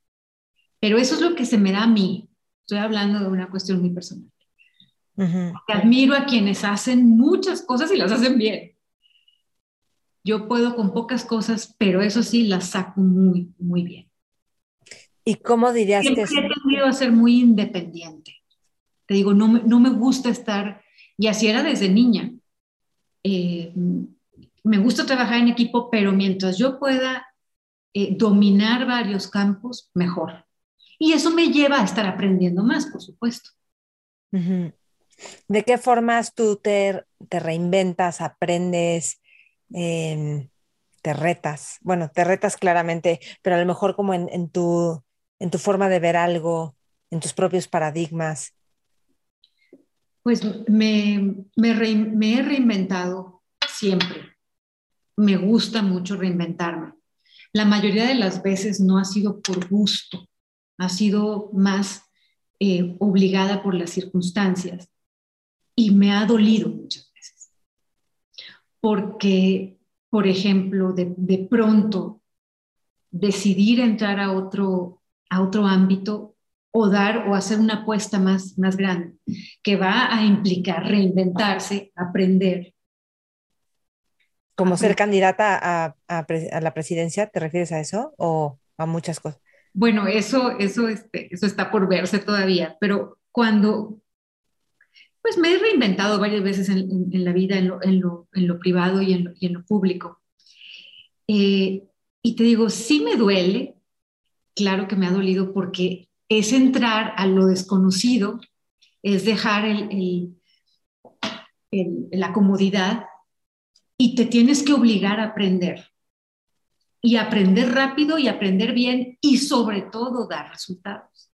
pero eso es lo que se me da a mí. Estoy hablando de una cuestión muy personal. Admiro a quienes hacen muchas cosas y las hacen bien. Yo puedo con pocas cosas, pero eso sí las saco muy, muy bien. ¿Y cómo dirías que es? He tenido a ser muy independiente. Te digo, no, no me gusta estar, y así era desde niña. Eh, me gusta trabajar en equipo, pero mientras yo pueda eh, dominar varios campos, mejor. Y eso me lleva a estar aprendiendo más, por supuesto. ¿De qué formas tú te, te reinventas, aprendes, te retas? Bueno, te retas claramente, pero a lo mejor como en, tu, en tu forma de ver algo, en tus propios paradigmas. Pues me, me he reinventado siempre me gusta mucho reinventarme. La mayoría de las veces no ha sido por gusto, ha sido más eh, obligada por las circunstancias y me ha dolido muchas. Porque, por ejemplo, de, pronto decidir entrar a otro, a otro ámbito o dar o hacer una apuesta más, más grande, que va a implicar reinventarse, aprender, como ser candidata a, la presidencia, ¿te refieres a eso o a muchas cosas? Bueno, eso, eso, este, eso está por verse todavía, pero cuando, pues me he reinventado varias veces en, la vida, en lo, privado y en lo, público. Eh, y te digo, sí me duele, claro que me ha dolido porque es entrar a lo desconocido, es dejar la comodidad y te tienes que obligar a aprender. Y aprender rápido y aprender bien y sobre todo dar resultados.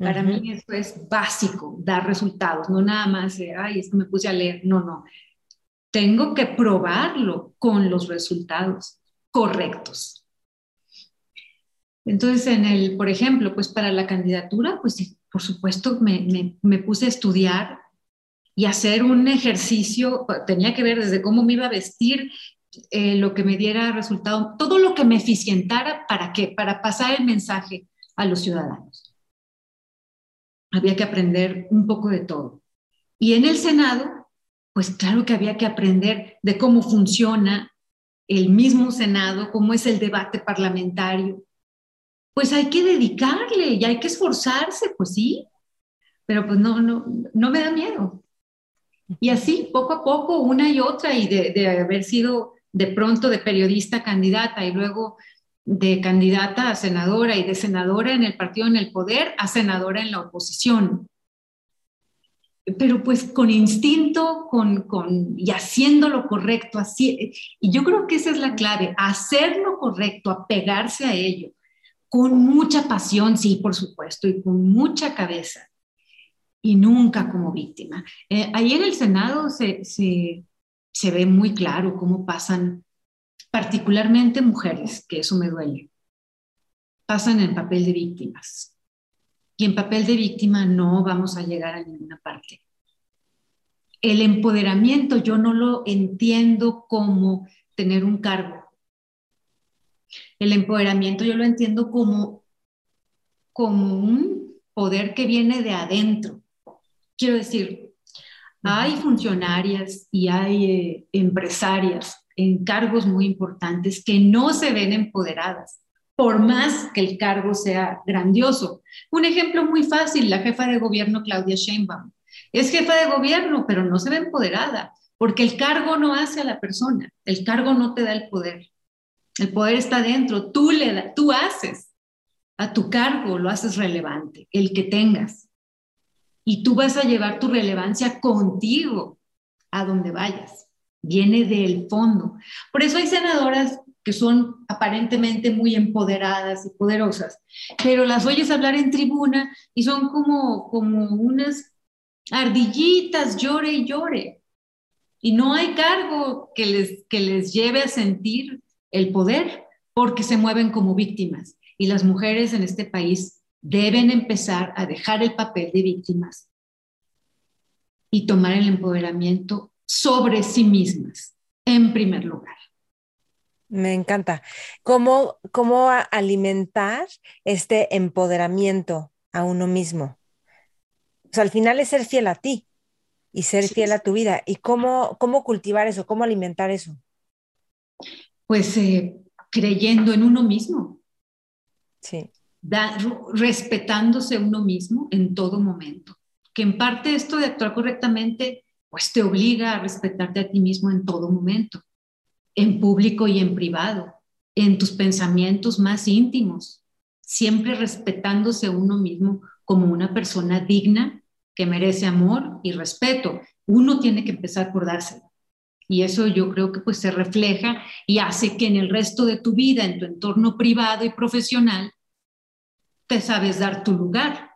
Para mí eso es básico, dar resultados, no nada más, ay, esto me puse a leer, no, no. Tengo que probarlo con los resultados correctos. Entonces, en el, por ejemplo, pues para la candidatura, pues por supuesto me, me, me puse a estudiar y hacer un ejercicio, tenía que ver desde cómo me iba a vestir, eh, lo que me diera resultado, todo lo que me eficientara, ¿para qué? Para pasar el mensaje a los ciudadanos. Había que aprender un poco de todo. Y en el Senado, pues claro que había que aprender de cómo funciona el mismo Senado, cómo es el debate parlamentario. Pues hay que dedicarle y hay que esforzarse, pues sí, pero pues no, no, no me da miedo. Y así, poco a poco, una y otra, y de, haber sido de pronto de periodista candidata y luego de candidata a senadora y de senadora en el partido en el poder a senadora en la oposición. Pero pues con instinto con, con, y haciendo lo correcto. Así, y yo creo que esa es la clave, hacer lo correcto, apegarse a ello, con mucha pasión, sí, por supuesto, y con mucha cabeza y nunca como víctima. Eh, ahí en el Senado se, se, se, ve muy claro cómo pasan particularmente mujeres, que eso me duele, pasan en papel de víctimas. Y en papel de víctima no vamos a llegar a ninguna parte. El empoderamiento yo no lo entiendo como tener un cargo. El empoderamiento yo lo entiendo como, como un poder que viene de adentro. Quiero decir, hay funcionarias y hay eh, empresarias en cargos muy importantes que no se ven empoderadas, por más que el cargo sea grandioso. Un ejemplo muy fácil, la jefa de gobierno Claudia Sheinbaum. Es jefa de gobierno, pero no se ve empoderada, porque el cargo no hace a la persona, el cargo no te da el poder. El poder está dentro, tú, le tú haces a tu cargo, lo haces relevante, el que tengas. Y tú vas a llevar tu relevancia contigo a donde vayas viene del fondo. Por eso hay senadoras que son aparentemente muy empoderadas y poderosas, pero las oyes hablar en tribuna y son como, como unas ardillitas, llore y llore. Y no hay cargo que les, que les lleve a sentir el poder porque se mueven como víctimas. Y las mujeres en este país deben empezar a dejar el papel de víctimas y tomar el empoderamiento sobre sí mismas, en primer lugar. Me encanta. ¿Cómo, cómo alimentar este empoderamiento a uno mismo? O sea, al final es ser fiel a ti y ser fiel a tu vida. ¿Y cómo, cómo cultivar eso? ¿Cómo alimentar eso? Pues eh, creyendo en uno mismo. Sí. respetándose uno mismo en todo momento. Que en parte esto de actuar correctamente pues te obliga a respetarte a ti mismo en todo momento, en público y en privado, en tus pensamientos más íntimos, siempre respetándose uno mismo como una persona digna que merece amor y respeto. Uno tiene que empezar por dárselo. Y eso yo creo que pues se refleja y hace que en el resto de tu vida, en tu entorno privado y profesional, te sabes dar tu lugar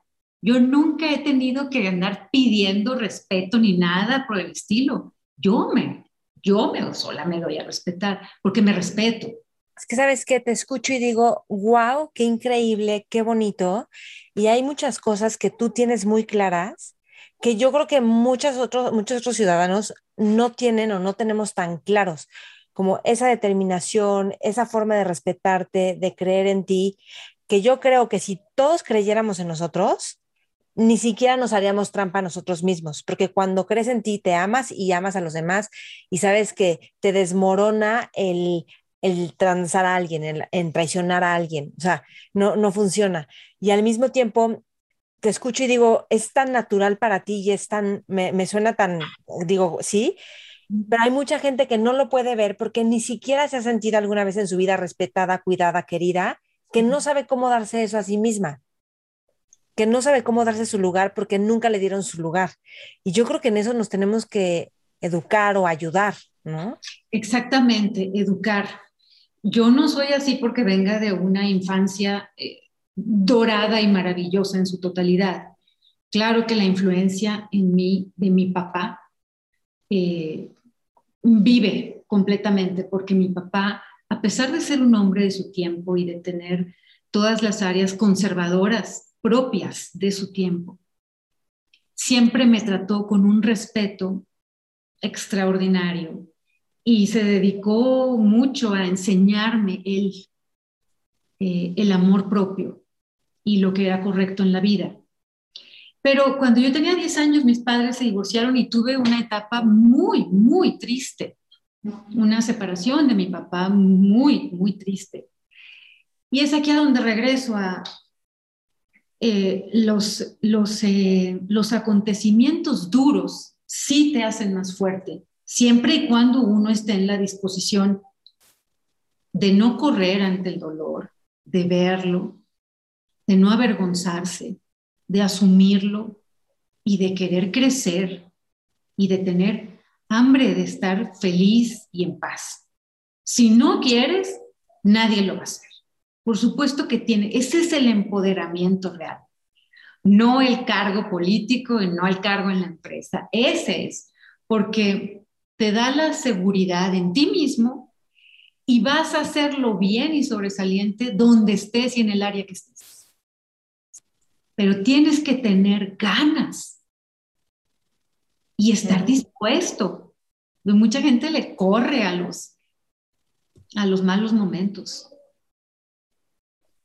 yo nunca he tenido que andar pidiendo respeto ni nada por el estilo. Yo me, yo me sola me doy a respetar porque me respeto. Es que sabes que te escucho y digo, wow, qué increíble, qué bonito. Y hay muchas cosas que tú tienes muy claras que yo creo que muchos otros, muchos otros ciudadanos no tienen o no tenemos tan claros como esa determinación, esa forma de respetarte, de creer en ti, que yo creo que si todos creyéramos en nosotros, ni siquiera nos haríamos trampa a nosotros mismos, porque cuando crees en ti, te amas y amas a los demás y sabes que te desmorona el, el transar a alguien, el, en traicionar a alguien, o sea, no, no funciona. Y al mismo tiempo, te escucho y digo, es tan natural para ti y es tan, me, me suena tan, digo, sí, pero hay mucha gente que no lo puede ver porque ni siquiera se ha sentido alguna vez en su vida respetada, cuidada, querida, que no sabe cómo darse eso a sí misma que no sabe cómo darse su lugar porque nunca le dieron su lugar. Y yo creo que en eso nos tenemos que educar o ayudar, ¿no? Exactamente, educar. Yo no soy así porque venga de una infancia eh, dorada y maravillosa en su totalidad. Claro que la influencia en mí de mi papá eh, vive completamente porque mi papá, a pesar de ser un hombre de su tiempo y de tener todas las áreas conservadoras propias de su tiempo. Siempre me trató con un respeto extraordinario y se dedicó mucho a enseñarme el, eh, el amor propio y lo que era correcto en la vida. Pero cuando yo tenía 10 años, mis padres se divorciaron y tuve una etapa muy, muy triste, una separación de mi papá muy, muy triste. Y es aquí a donde regreso a, eh, los, los, eh, los acontecimientos duros sí te hacen más fuerte, siempre y cuando uno esté en la disposición de no correr ante el dolor, de verlo, de no avergonzarse, de asumirlo y de querer crecer y de tener hambre de estar feliz y en paz. Si no quieres, nadie lo va a hacer. Por supuesto que tiene, ese es el empoderamiento real, no el cargo político y no el cargo en la empresa, ese es, porque te da la seguridad en ti mismo y vas a hacerlo bien y sobresaliente donde estés y en el área que estés. Pero tienes que tener ganas y estar dispuesto. Mucha gente le corre a los, a los malos momentos.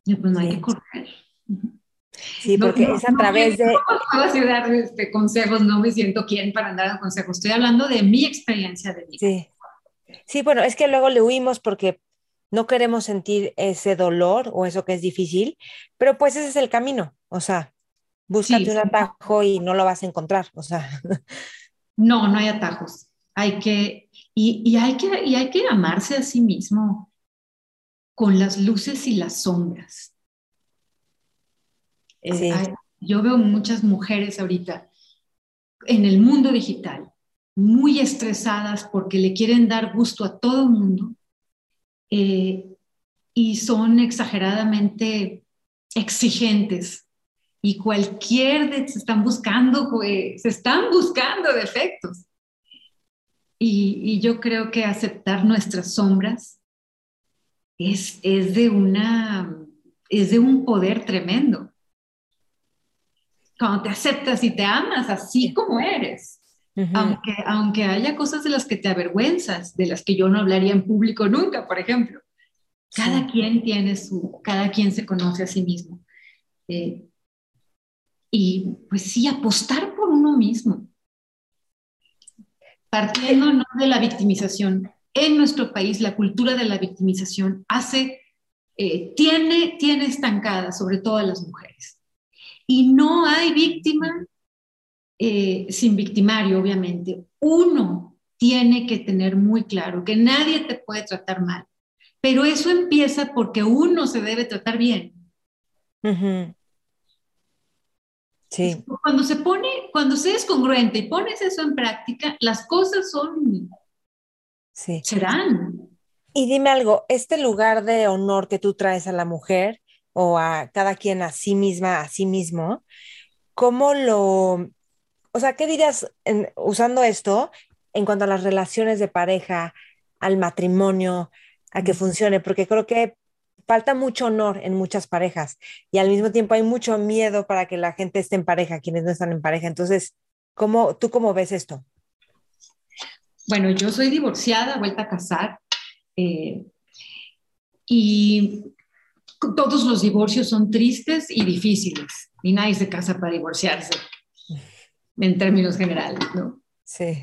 Y pues no hay que correr. Sí, porque es a través de... No puedo dar este, consejos, no me siento quien para andar consejos. Estoy hablando de mi experiencia de vida. Sí. Sí, bueno, es que luego le huimos porque no queremos sentir ese dolor o eso que es difícil, pero pues ese es el camino, o sea, búscate un atajo y no lo vas a encontrar, o sea. No, no hay atajos. Hay que, y, hay que, y hay que amarse a sí mismo con las luces y las sombras. Eh, yo veo muchas mujeres ahorita en el mundo digital muy estresadas porque le quieren dar gusto a todo el mundo eh, y son exageradamente exigentes. Y cualquier de, se están buscando se están buscando defectos. Y, y, yo creo que aceptar nuestras sombras es, es de una es de un poder tremendo cuando te aceptas y te amas así como eres aunque, aunque haya cosas de las que te avergüenzas, de las que yo no hablaría en público nunca, por ejemplo. Cada quien tiene su, cada quien se conoce a sí mismo. Eh, y pues sí, apostar por uno mismo. Partiendo no de la victimización. En nuestro país, la cultura de la victimización hace, eh, tiene, tiene estancada sobre todo a las mujeres. Y no hay víctima eh, sin victimario, obviamente, uno tiene que tener muy claro que nadie te puede tratar mal, pero eso empieza porque uno se debe tratar bien. Sí. Cuando se pone, cuando se es congruente y pones eso en práctica, las cosas son, sí. serán. Y dime algo, este lugar de honor que tú traes a la mujer o a cada quien a sí misma, a sí mismo, ¿cómo lo, o sea, ¿qué dirías usando esto en cuanto a las relaciones de pareja, al matrimonio, a que funcione? Porque creo que falta mucho honor en muchas parejas y al mismo tiempo hay mucho miedo para que la gente esté en pareja, quienes no están en pareja. Entonces, ¿cómo, ¿tú cómo ves esto? Bueno, yo soy divorciada, vuelta a casar. Eh, y todos los divorcios son tristes y difíciles y nadie se casa para divorciarse en términos generales, ¿no? Sí.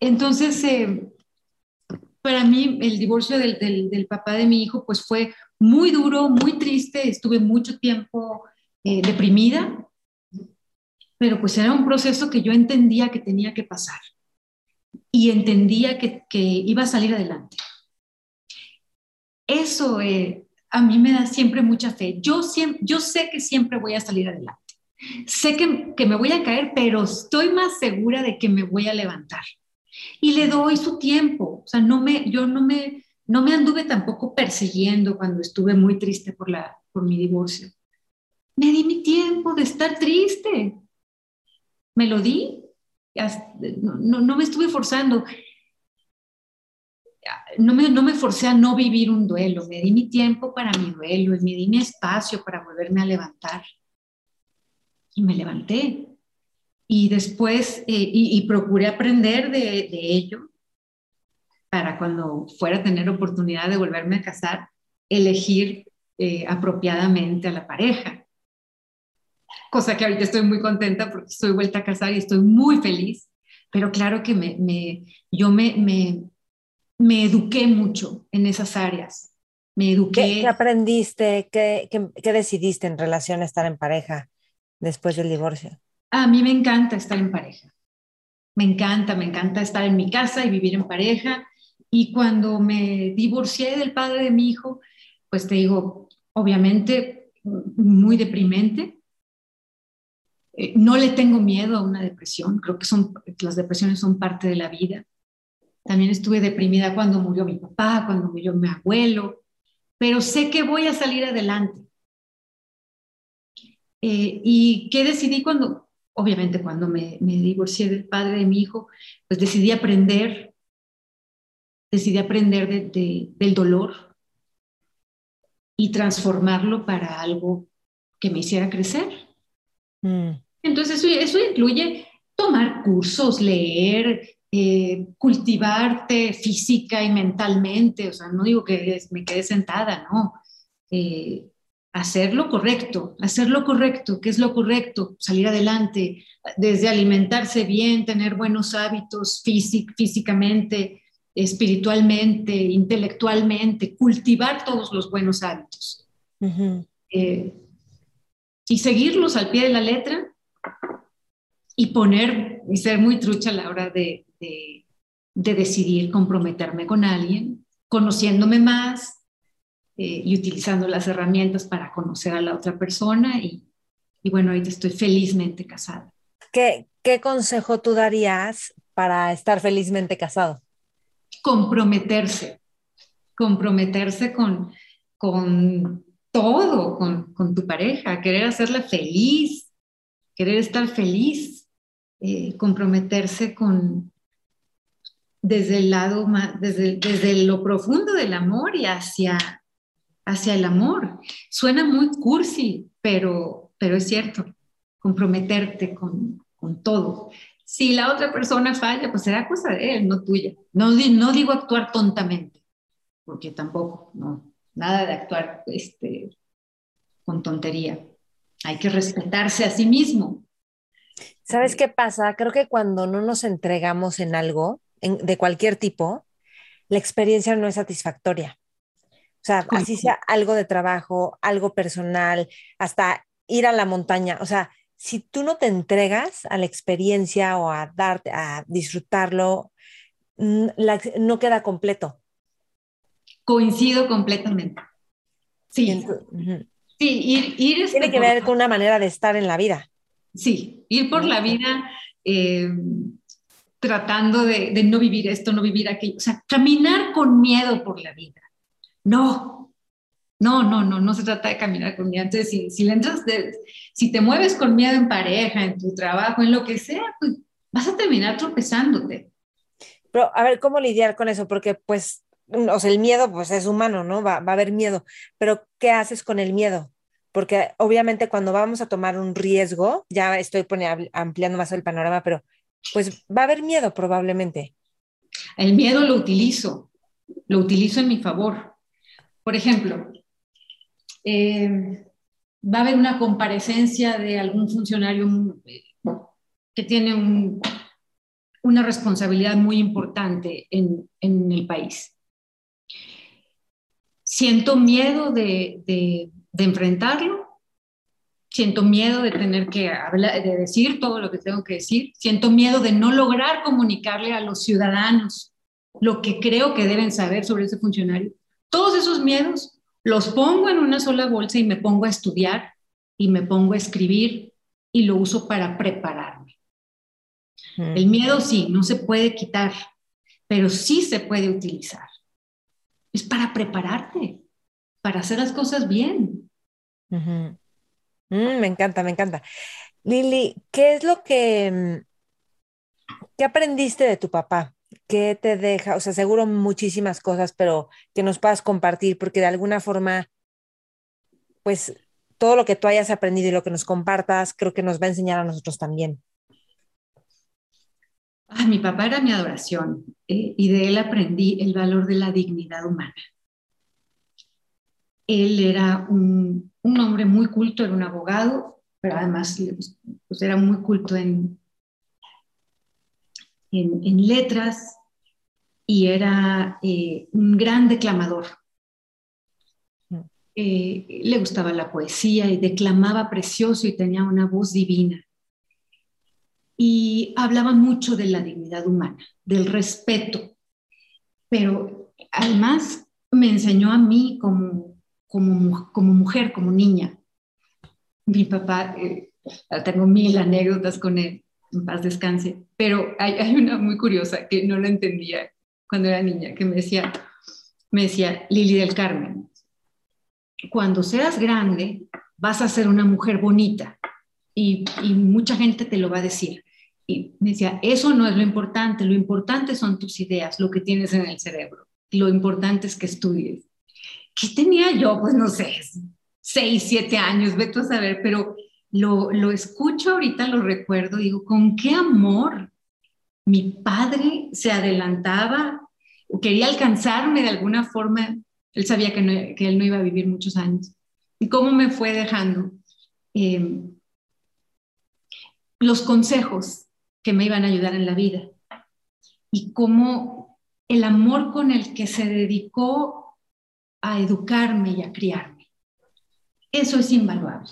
Entonces, eh, para mí el divorcio del, del, papá de mi hijo pues fue muy duro, muy triste, estuve mucho tiempo eh, deprimida, pero pues era un proceso que yo entendía que tenía que pasar y entendía que, que iba a salir adelante. Eso eh, a mí me da siempre mucha fe. Yo, siempre, yo sé que siempre voy a salir adelante. Sé que, me voy a caer, pero estoy más segura de que me voy a levantar. Y le doy su tiempo. O sea, no me, yo no me, no me anduve tampoco persiguiendo cuando estuve muy triste por, la, por mi divorcio. Me di mi tiempo de estar triste. Me lo di. No, no, me estuve forzando. No me, no me forcé a no vivir un duelo. Me di mi tiempo para mi duelo y me di mi espacio para volverme a levantar y me levanté. Y después, eh, y, procuré aprender de, ello para cuando fuera a tener oportunidad de volverme a casar, elegir eh, apropiadamente a la pareja. Cosa que ahorita estoy muy contenta porque estoy vuelta a casar y estoy muy feliz. Pero claro que me, me yo me, me, me, eduqué mucho en esas áreas. Me eduqué. ¿Qué, aprendiste? ¿Qué, qué, qué decidiste en relación a estar en pareja? después del divorcio? A mí me encanta estar en pareja. Me encanta, me encanta estar en mi casa y vivir en pareja. Y cuando me divorcié del padre de mi hijo, pues te digo, obviamente muy deprimente. Eh, no le tengo miedo a una depresión, creo que son, las depresiones son parte de la vida. También estuve deprimida cuando murió mi papá, cuando murió mi abuelo, pero sé que voy a salir adelante. Eh, ¿Y qué decidí cuando, obviamente cuando me, me, divorcié del padre de mi hijo, pues decidí aprender decidí aprender del dolor y transformarlo para algo que me hiciera crecer. Mm. Entonces eso, incluye tomar cursos, leer, eh, cultivarte física y mentalmente, o sea, no digo que me quede sentada, no. Eh, hacer lo correcto, hacer lo correcto, ¿qué es lo correcto? Salir adelante, desde alimentarse bien, tener buenos hábitos físicamente, espiritualmente, intelectualmente, cultivar todos los buenos hábitos. Eh, y seguirlos al pie de la letra y poner y ser muy trucha a la hora de, de, decidir comprometerme con alguien, conociéndome más eh, y utilizando las herramientas para conocer a la otra persona. Y, y bueno, ahorita estoy felizmente casada. ¿Qué, ¿Qué consejo tú darías para estar felizmente casado? Comprometerse, comprometerse con, con todo, con, con tu pareja, querer hacerla feliz, querer estar feliz, eh, comprometerse con desde el lado desde, desde lo profundo del amor y hacia, hacia el amor. Suena muy cursi, pero, pero es cierto, comprometerte con, con todo. Si la otra persona falla, pues será cosa de él, no tuya. No, no digo actuar tontamente, porque tampoco, no, nada de actuar este, con tontería. Hay que respetarse a sí mismo. ¿Sabes qué pasa? Creo que cuando no nos entregamos en algo, de cualquier tipo, la experiencia no es satisfactoria. O sea, así sea algo de trabajo, algo personal, hasta ir a la montaña. O sea, si tú no te entregas a la experiencia o a darte, a disfrutarlo, no queda completo. Coincido completamente. Sí. Sí, ir, ir Tiene que ver con una manera de estar en la vida. Sí, ir por la vida eh, tratando de, de, no vivir esto, no vivir aquello. O sea, caminar con miedo por la vida. No, no, no, no, no se trata de caminar con miedo. Entonces, si, si, le entras si te mueves con miedo en pareja, en tu trabajo, en lo que sea, pues vas a terminar tropezándote. Pero, a ver, ¿cómo lidiar con eso? Porque, pues, o sea, el miedo, pues es humano, ¿no? Va, va a haber miedo. Pero, ¿qué haces con el miedo? porque obviamente cuando vamos a tomar un riesgo, ya estoy ampliando más el panorama, pero pues va a haber miedo probablemente. El miedo lo utilizo, lo utilizo en mi favor. Por ejemplo, eh, va a haber una comparecencia de algún funcionario eh, que tiene una responsabilidad muy importante en, el país. Siento miedo de de enfrentarlo, siento miedo de tener que hablar, de decir todo lo que tengo que decir, siento miedo de no lograr comunicarle a los ciudadanos lo que creo que deben saber sobre ese funcionario. Todos esos miedos los pongo en una sola bolsa y me pongo a estudiar y me pongo a escribir y lo uso para prepararme. El miedo sí, no se puede quitar, pero sí se puede utilizar. Es para prepararte para hacer las cosas bien. Mm, me encanta, me encanta. Lili, ¿qué es lo que, mm, qué aprendiste de tu papá? ¿Qué te deja? O sea, seguro muchísimas cosas, pero que nos puedas compartir, porque de alguna forma, pues todo lo que tú hayas aprendido y lo que nos compartas, creo que nos va a enseñar a nosotros también. Mi papá era mi adoración eh, y de él aprendí el valor de la dignidad humana. Él era un, hombre muy culto, era un abogado, pero además pues, era muy culto en, en, letras y era eh, un gran declamador. Eh, le gustaba la poesía y declamaba precioso y tenía una voz divina. Y hablaba mucho de la dignidad humana, del respeto, pero además me enseñó a mí como como, mujer, como niña. Mi papá, eh, tengo mil anécdotas con él, en paz descanse, pero hay, hay, una muy curiosa que no la entendía cuando era niña, que me decía, me decía, Lili del Carmen, cuando seas grande vas a ser una mujer bonita y, mucha gente te lo va a decir. Y me decía, eso no es lo importante, lo importante son tus ideas, lo que tienes en el cerebro. Lo importante es que estudies. ¿Qué tenía yo? Pues no sé, seis, siete años, vete a saber, pero lo, lo escucho ahorita, lo recuerdo, digo, con qué amor mi padre se adelantaba o quería alcanzarme de alguna forma. Él sabía que, él no iba a vivir muchos años. Y cómo me fue dejando eh, los consejos que me iban a ayudar en la vida. Y cómo el amor con el que se dedicó a educarme y a criarme. Eso es invaluable.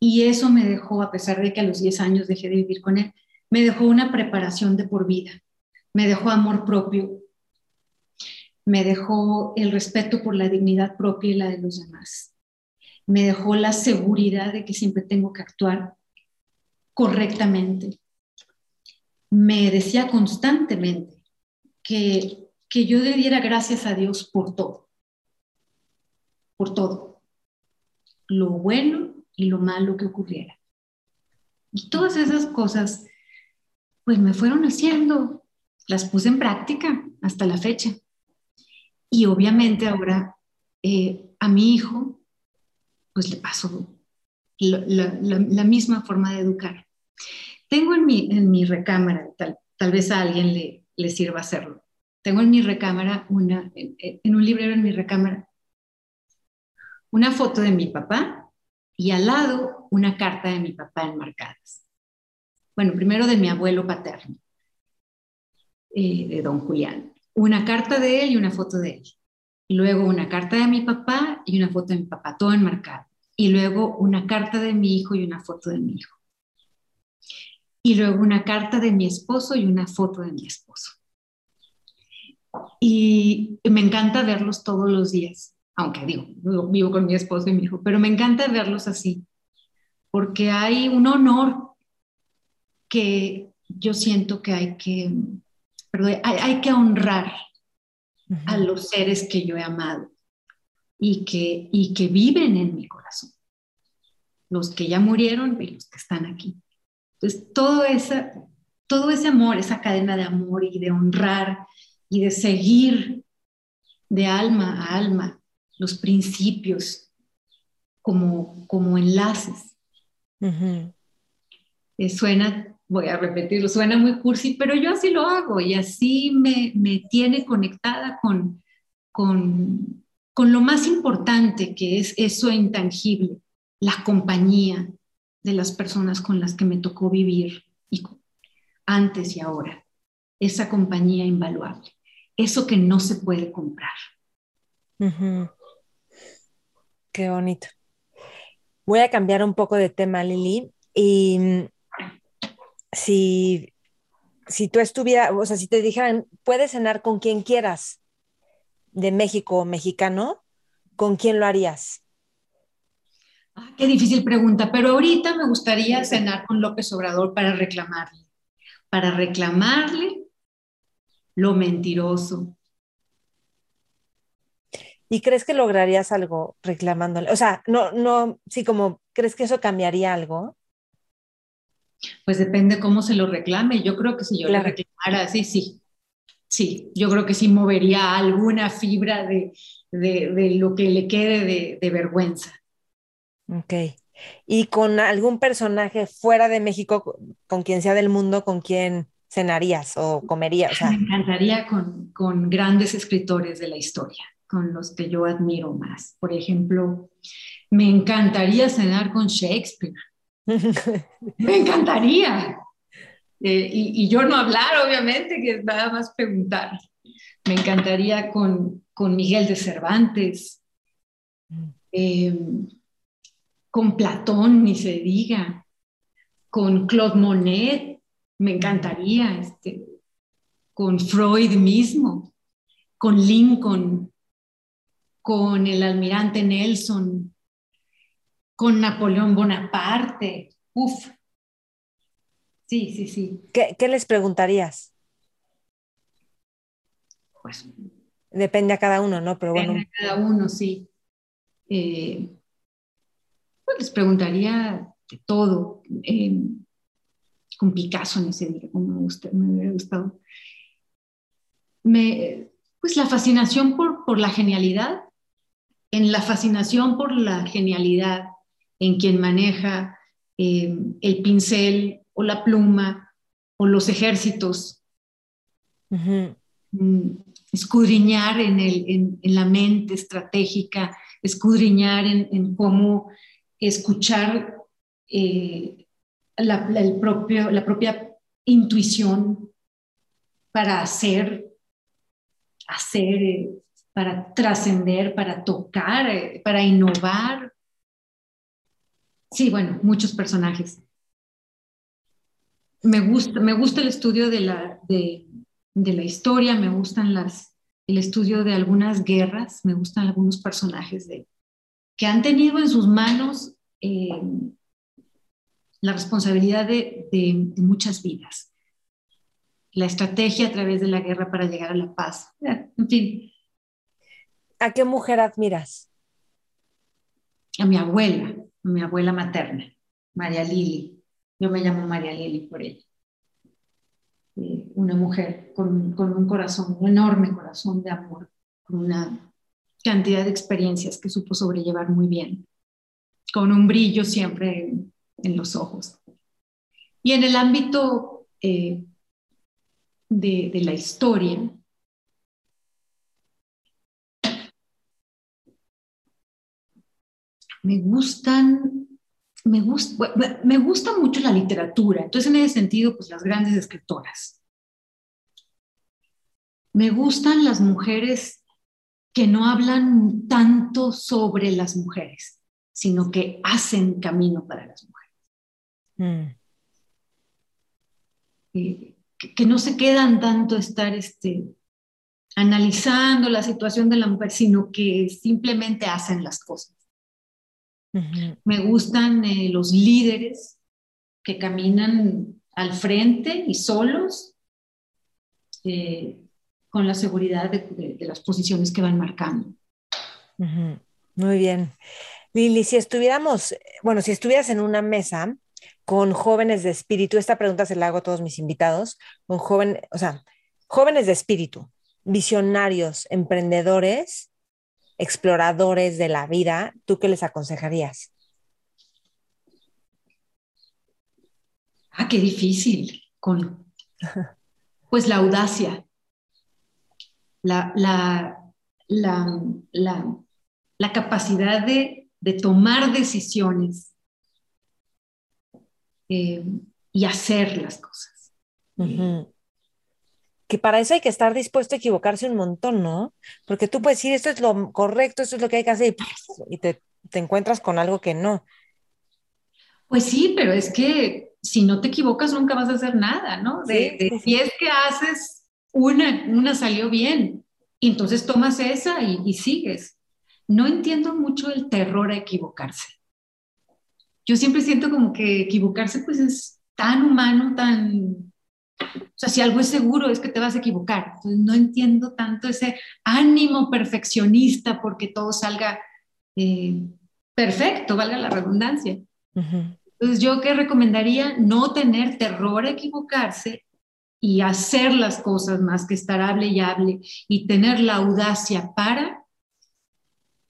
Y eso me dejó, a pesar de que a los 10 años dejé de vivir con él, me dejó una preparación de por vida, me dejó amor propio, me dejó el respeto por la dignidad propia y la de los demás, me dejó la seguridad de que siempre tengo que actuar correctamente. Me decía constantemente que, que yo debiera gracias a Dios por todo, por todo, lo bueno y lo malo que ocurriera. Y todas esas cosas pues me fueron haciendo, las puse en práctica hasta la fecha. Y obviamente ahora eh, a mi hijo, pues le paso la, misma forma de educar. Tengo en mi, en mi recámara, tal, tal vez a alguien le, le sirva hacerlo, tengo en mi recámara, una, en un librero en mi recámara, una foto de mi papá y al lado una carta de mi papá enmarcadas bueno, primero de mi abuelo paterno, eh, de don Julián. Una carta de él y una foto de él. luego una carta de mi papá y una foto de mi papá, todo enmarcado. Y luego una carta de mi hijo y una foto de mi hijo. Y luego una carta de mi esposo y una foto de mi esposo. Y me encanta verlos todos los días, aunque digo, vivo con mi esposo y mi hijo, pero me encanta verlos así, porque hay un honor que yo siento que hay que, perdón, hay, que honrar a los seres que yo he amado y que, y que viven en mi corazón. Los que ya murieron y los que están aquí. Entonces, todo, ese, todo ese amor, esa cadena de amor y de honrar y de seguir de alma a alma los principios como, como enlaces. Eh, suena voy a repetirlo, suena muy cursi, pero yo así lo hago y así me, me tiene conectada con, con, con lo más importante que es eso intangible, la compañía de las personas con las que me tocó vivir y antes y ahora, esa compañía invaluable, eso que no se puede comprar. Qué bonito. Voy a cambiar un poco de tema, Lili, y si, si tú estuvieras, o sea, si te dijeran, puedes cenar con quien quieras de México o mexicano, ¿con quién lo harías? Ah, qué difícil pregunta, pero ahorita me gustaría cenar con López Obrador para reclamarle, para reclamarle lo mentiroso. ¿Y crees que lograrías algo reclamándole? O sea, no, no, sí, como, ¿crees que eso cambiaría algo? Pues depende cómo se lo reclame. Yo creo que si yo le reclamara así, sí. Sí, yo creo que sí movería alguna fibra de, lo que le quede de, vergüenza. Ok. ¿Y con algún personaje fuera de México, con quien sea del mundo, con quien cenarías o comerías? Me encantaría con, con grandes escritores de la historia, con los que yo admiro más. Por ejemplo, me encantaría cenar con Shakespeare. Me encantaría. Eh, y, yo no hablar, obviamente, que nada más preguntar. Me encantaría con, con Miguel de Cervantes, eh, con Platón, ni se diga, con Claude Monet, me encantaría, este, con Freud mismo, con Lincoln, con el almirante Nelson, con Napoleón Bonaparte. Uf. Sí, sí, sí. ¿Qué, les preguntarías? Pues. Depende a cada uno, ¿no? Pero depende a cada uno, sí. Eh, pues les preguntaría de todo. Eh, con Picasso en ese día, como me, gusta, me hubiera gustado. Me, pues la fascinación por, por la genialidad, en la fascinación por la genialidad en quien maneja eh, el pincel o la pluma o los ejércitos. Mm, escudriñar en, el, en, la mente estratégica, escudriñar en, cómo escuchar eh, la, propio, la propia intuición para hacer, hacer, eh, para trascender, para tocar, eh, para innovar. Sí, bueno, muchos personajes. Me gusta, me gusta el estudio de la, de la historia, me gustan las, el estudio de algunas guerras, me gustan algunos personajes de, que han tenido en sus manos eh, la responsabilidad de, de, muchas vidas. La estrategia a través de la guerra para llegar a la paz. En fin. ¿A qué mujer admiras? A mi abuela, a mi abuela materna, María Lili. Yo me llamo María Lili por ella. Eh, una mujer con, con, un corazón, un enorme corazón de amor, con una cantidad de experiencias que supo sobrellevar muy bien, con un brillo siempre en, los ojos. Y en el ámbito eh, de, la historia, me gustan me gusta, me gusta mucho la literatura, entonces en ese sentido, pues las grandes escritoras. Me gustan las mujeres que no hablan tanto sobre las mujeres, sino que hacen camino para las mujeres. Mm. que, no se quedan tanto estar este, analizando la situación de la mujer, sino que simplemente hacen las cosas. Me gustan eh, los líderes que caminan al frente y solos, eh, con la seguridad de, las posiciones que van marcando. Muy bien. Lili, si estuviéramos, bueno, si estuvieras en una mesa con jóvenes de espíritu, esta pregunta se la hago a todos mis invitados, con jóvenes, o sea, jóvenes de espíritu, visionarios, emprendedores, exploradores de la vida, ¿tú qué les aconsejarías? Ah, qué difícil. Con, pues la audacia, la, la, capacidad de, tomar decisiones eh, y hacer las cosas que para eso hay que estar dispuesto a equivocarse un montón, ¿no? Porque tú puedes decir, esto es lo correcto, esto es lo que hay que hacer, y te, encuentras con algo que no. Pues sí, pero es que si no te equivocas nunca vas a hacer nada, ¿no? De, si es que haces una, una salió bien, y entonces tomas esa y, y sigues. No entiendo mucho el terror a equivocarse. Yo siempre siento como que equivocarse pues es tan humano, tan o sea, si algo es seguro es que te vas a equivocar. Entonces, no entiendo tanto ese ánimo perfeccionista porque todo salga eh, perfecto, valga la redundancia. Entonces, yo qué recomendaría no tener terror a equivocarse y hacer las cosas más que estar hable y hable y tener la audacia para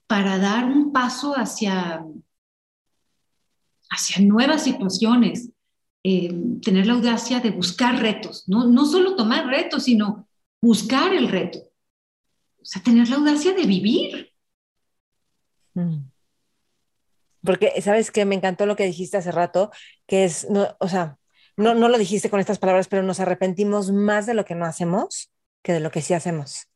para dar un paso hacia hacia nuevas situaciones, eh, tener la audacia de buscar retos, ¿no? no solo tomar retos, sino buscar el reto. O sea, tener la audacia de vivir. Mm. Porque, ¿sabes qué? Me encantó lo que dijiste hace rato, que es, no, o sea, no, no lo dijiste con estas palabras, pero nos arrepentimos más de lo que no hacemos que de lo que sí hacemos.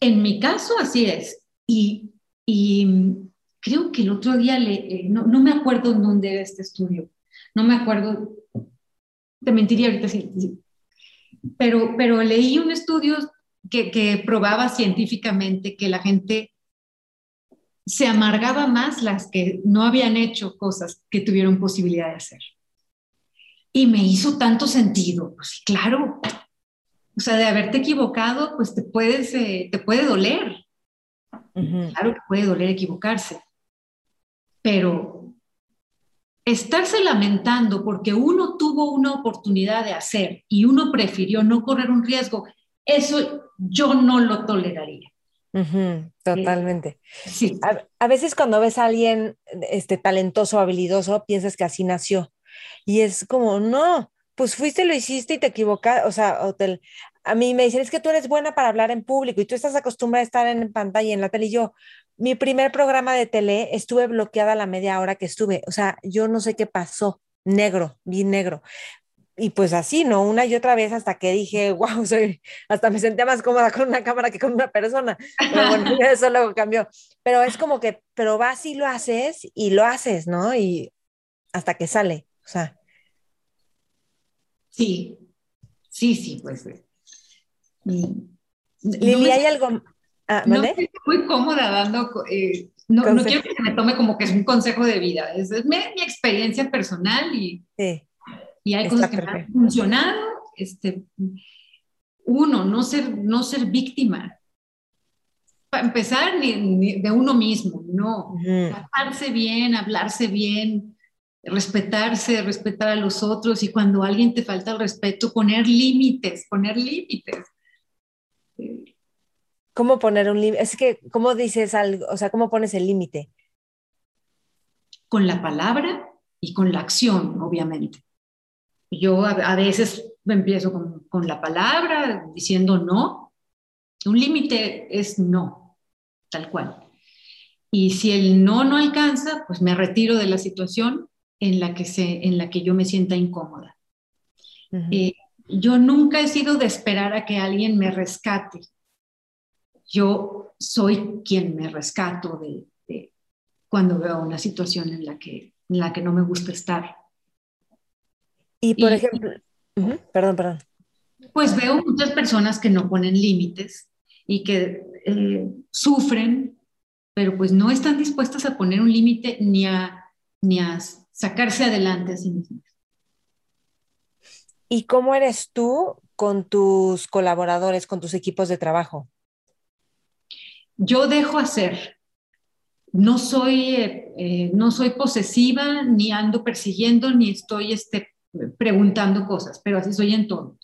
En mi caso, así es. Y, y creo que el otro día, le, eh, no, no, me acuerdo en dónde era este estudio, no me acuerdo, te mentiría ahorita sí, Pero, pero leí un estudio que, que probaba científicamente que la gente se amargaba más las que no habían hecho cosas que tuvieron posibilidad de hacer. Y me hizo tanto sentido, pues claro, o sea, de haberte equivocado, pues te, puedes, eh, te puede doler. Claro que puede doler equivocarse, pero estarse lamentando porque uno tuvo una oportunidad de hacer y uno prefirió no correr un riesgo, eso yo no lo toleraría. totalmente. Sí. A, veces cuando ves a alguien este, talentoso, habilidoso, piensas que así nació. Y es como, no, pues fuiste, lo hiciste y te equivocaste. O sea, a mí me dicen, es que tú eres buena para hablar en público y tú estás acostumbrada a estar en pantalla en la tele. Y yo, mi primer programa de tele estuve bloqueada la media hora que estuve. O sea, yo no sé qué pasó. Negro, vi negro y pues así, ¿no? Una y otra vez hasta que dije, wow, soy, hasta me sentía más cómoda con una cámara que con una persona. Pero bueno, eso luego cambió. Pero es como que, pero vas y lo haces y lo haces, ¿no? Y hasta que sale, o sea. Sí, sí, sí, pues. Lili, ¿hay algo? Ah, no estoy muy cómoda dando, eh, no, quiero que me tome como que es un consejo de vida, es, mi, mi, experiencia personal y, sí y hay cosas que me han funcionado. Este, uno, no ser, no ser víctima. Para empezar, ni, de uno mismo, no. Tratarse bien, hablarse bien, respetarse, respetar a los otros y cuando alguien te falta el respeto, poner límites, poner límites. ¿Cómo poner un límite? Es que, ¿cómo dices algo? O sea, ¿cómo pones el límite? Con la palabra y con la acción, obviamente. Yo a, veces empiezo con, la palabra diciendo no. Un límite es no, tal cual. Y si el no no alcanza, pues me retiro de la situación en la que, se, en la que yo me sienta incómoda. Eh, yo nunca he sido de esperar a que alguien me rescate. Yo soy quien me rescato de, de cuando veo una situación en la, que, en la que no me gusta estar. Y por ejemplo, perdón, perdón. Pues veo muchas personas que no ponen límites y que eh, sufren, pero pues no están dispuestas a poner un límite ni a, ni a sacarse adelante a sí mismas. ¿Y cómo eres tú con tus colaboradores, con tus equipos de trabajo? Yo dejo hacer. No soy, eh, eh, no soy posesiva, ni ando persiguiendo, ni estoy este, preguntando cosas, pero así soy en todo.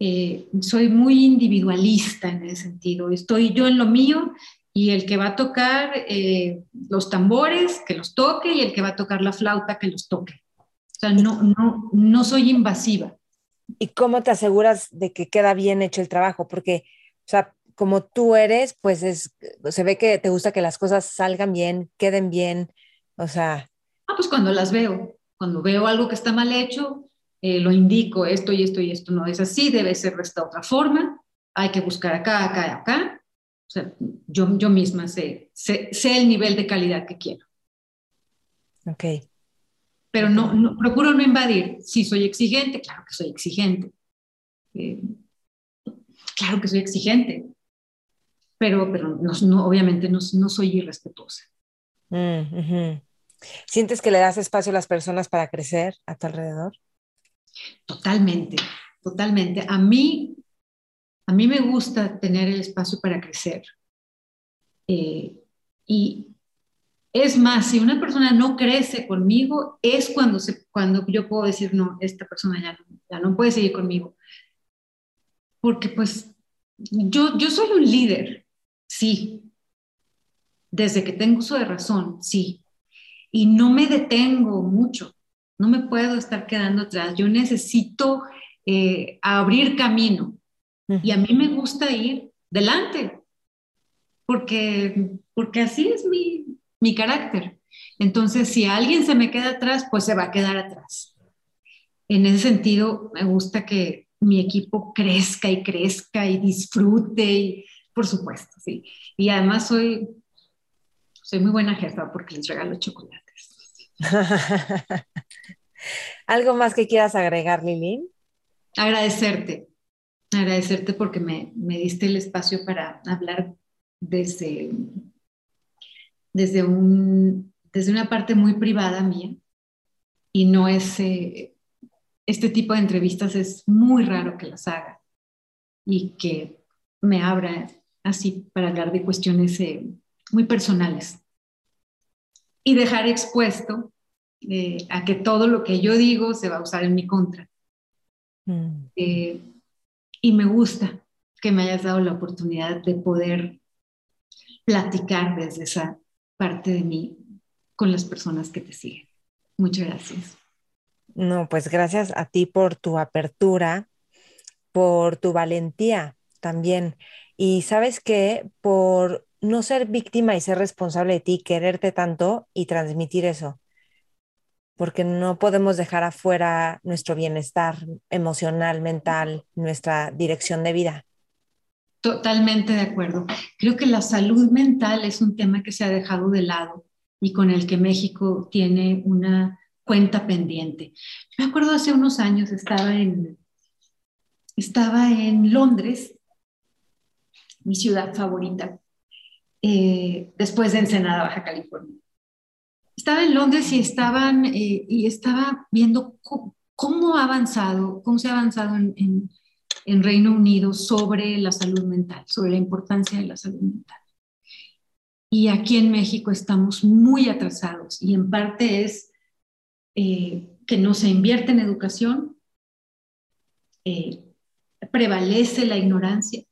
Eh, soy muy individualista en ese sentido. Estoy yo en lo mío y el que va a tocar eh, los tambores, que los toque, y el que va a tocar la flauta, que los toque. O sea, no, no, no soy invasiva. ¿Y cómo te aseguras de que queda bien hecho el trabajo? Porque, o sea, como tú eres, pues es, se ve que te gusta que las cosas salgan bien, queden bien, o sea... Ah, pues cuando las veo. Cuando veo algo que está mal hecho, eh, lo indico, esto y esto y esto no es así, debe ser de esta otra forma, hay que buscar acá, acá, acá. O sea, yo, yo misma sé, sé, el nivel de calidad que quiero. Ok. Pero no, no, procuro no invadir. Si soy exigente, claro que soy exigente. Eh, claro que soy exigente. Pero, pero no, obviamente no, no, soy irrespetuosa. Mm, ¿Sientes que le das espacio a las personas para crecer a tu alrededor? Totalmente, totalmente. A mí, a mí me gusta tener el espacio para crecer. Eh, y es más, si una persona no crece conmigo, es cuando, cuando yo puedo decir, no, esta persona ya no, ya no puede seguir conmigo. Porque pues yo, yo soy un líder, sí. Desde que tengo uso de razón, sí y no me detengo mucho, no me puedo estar quedando atrás, yo necesito eh, abrir camino y a mí me gusta ir delante, porque, porque así es mi, mi carácter. Entonces, si alguien se me queda atrás, pues se va a quedar atrás. En ese sentido, me gusta que mi equipo crezca y crezca y disfrute, y, por supuesto, sí. Y además soy, soy muy buena jefa porque les regalo chocolate. ¿Algo más que quieras agregar, Lili? Agradecerte, agradecerte porque me, diste el espacio para hablar desde, desde, un, desde una parte muy privada mía y no es, eh, este tipo de entrevistas es muy raro que las haga y que me abra así para hablar de cuestiones eh, muy personales y dejar expuesto eh, a que todo lo que yo digo se va a usar en mi contra. Mm. Eh, y me gusta que me hayas dado la oportunidad de poder platicar desde esa parte de mí con las personas que te siguen. Muchas gracias. No, pues gracias a ti por tu apertura, por tu valentía también. Y sabes que por no ser víctima y ser responsable de ti, quererte tanto y transmitir eso, porque no podemos dejar afuera nuestro bienestar emocional, mental, nuestra dirección de vida. Totalmente de acuerdo. Creo que la salud mental es un tema que se ha dejado de lado y con el que México tiene una cuenta pendiente. Me acuerdo hace unos años estaba en, estaba en Londres, mi ciudad favorita, eh, después de Ensenada, Baja California. Estaba en Londres y, estaban, eh, y estaba viendo cómo, ha avanzado, cómo se ha avanzado en, en, en Reino Unido sobre la salud mental, sobre la importancia de la salud mental. Y aquí en México estamos muy atrasados y en parte es eh, que no se invierte en educación, eh, prevalece la ignorancia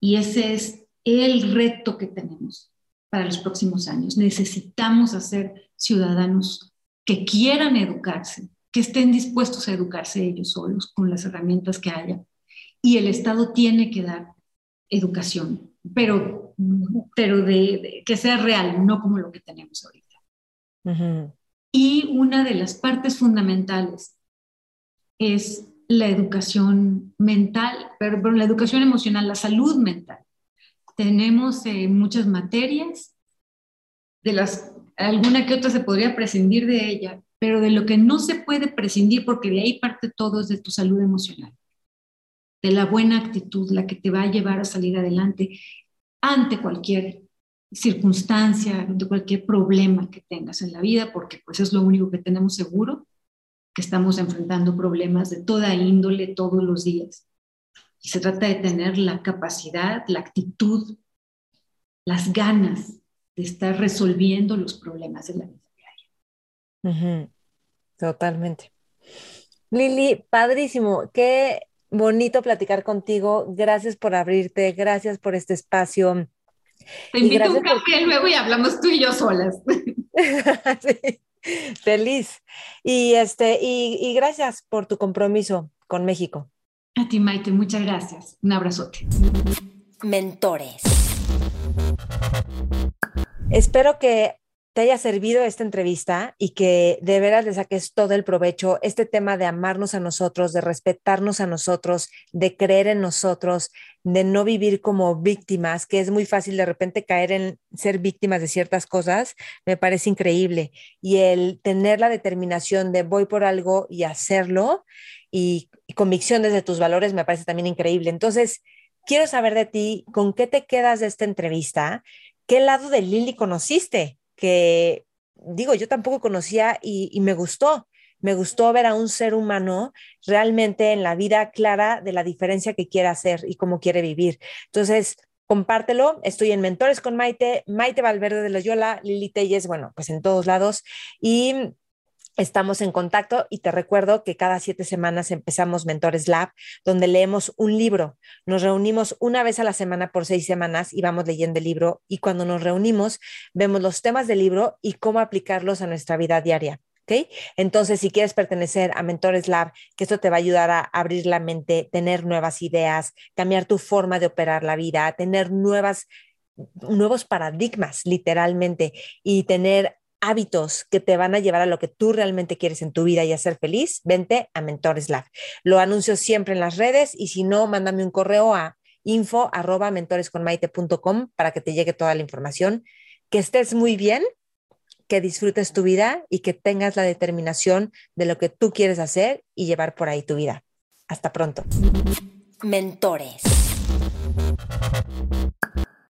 y ese es el reto que tenemos para los próximos años. Necesitamos hacer ciudadanos que quieran educarse, que estén dispuestos a educarse ellos solos con las herramientas que haya. Y el Estado tiene que dar educación, pero, pero de, que sea real, no como lo que tenemos ahorita. Y una de las partes fundamentales es la educación mental, perdón, la educación emocional, la salud mental. Tenemos eh, muchas materias, de las alguna que otra se podría prescindir de ella, pero de lo que no se puede prescindir, porque de ahí parte todo, es de tu salud emocional, de la buena actitud, la que te va a llevar a salir adelante ante cualquier circunstancia, de cualquier problema que tengas en la vida, porque pues es lo único que tenemos seguro, que estamos enfrentando problemas de toda índole todos los días. Y se trata de tener la capacidad, la actitud, las ganas de estar resolviendo los problemas de la vida diaria. Totalmente. Lili, padrísimo, qué bonito platicar contigo. Gracias por abrirte, gracias por este espacio te invito a un café luego y hablamos tú y yo solas. Feliz. Y, este, y, gracias por tu compromiso con México. A ti, Maite, muchas gracias. Un abrazote. Mentores. Espero que te haya servido esta entrevista y que de veras le saques todo el provecho, este tema de amarnos a nosotros, de respetarnos a nosotros, de creer en nosotros, de no vivir como víctimas, que es muy fácil de repente caer en ser víctimas de ciertas cosas, me parece increíble. Y el tener la determinación de voy por algo y hacerlo y, convicción desde tus valores me parece también increíble. Entonces, quiero saber de ti, ¿con qué te quedas de esta entrevista? ¿Qué lado de Lili conociste? que, digo, yo tampoco conocía y, me gustó. Me gustó ver a un ser humano realmente en la vida clara de la diferencia que quiere hacer y cómo quiere vivir. Entonces, compártelo. Estoy en Mentores con Maite, Maite Valverde de Loyola, Lili Telles, bueno, pues en todos lados. Y Estamos en contacto y te recuerdo que cada siete semanas empezamos Mentores Lab, donde leemos un libro. Nos reunimos una vez a la semana por seis semanas y vamos leyendo el libro y cuando nos reunimos vemos los temas del libro y cómo aplicarlos a nuestra vida diaria. ¿Okay? Entonces, si quieres pertenecer a Mentores Lab, que esto te va a ayudar a abrir la mente, tener nuevas ideas, cambiar tu forma de operar la vida, tener nuevas nuevos paradigmas, literalmente, y tener hábitos que te van a llevar a lo que tú realmente quieres en tu vida y a ser feliz, vente a Mentores Lab. Lo anuncio siempre en las redes y si no, mándame un correo a info arroba mentoresconmaite.com para que te llegue toda la información. Que estés muy bien, que disfrutes tu vida y que tengas la determinación de lo que tú quieres hacer y llevar por ahí tu vida. Hasta pronto. Mentores.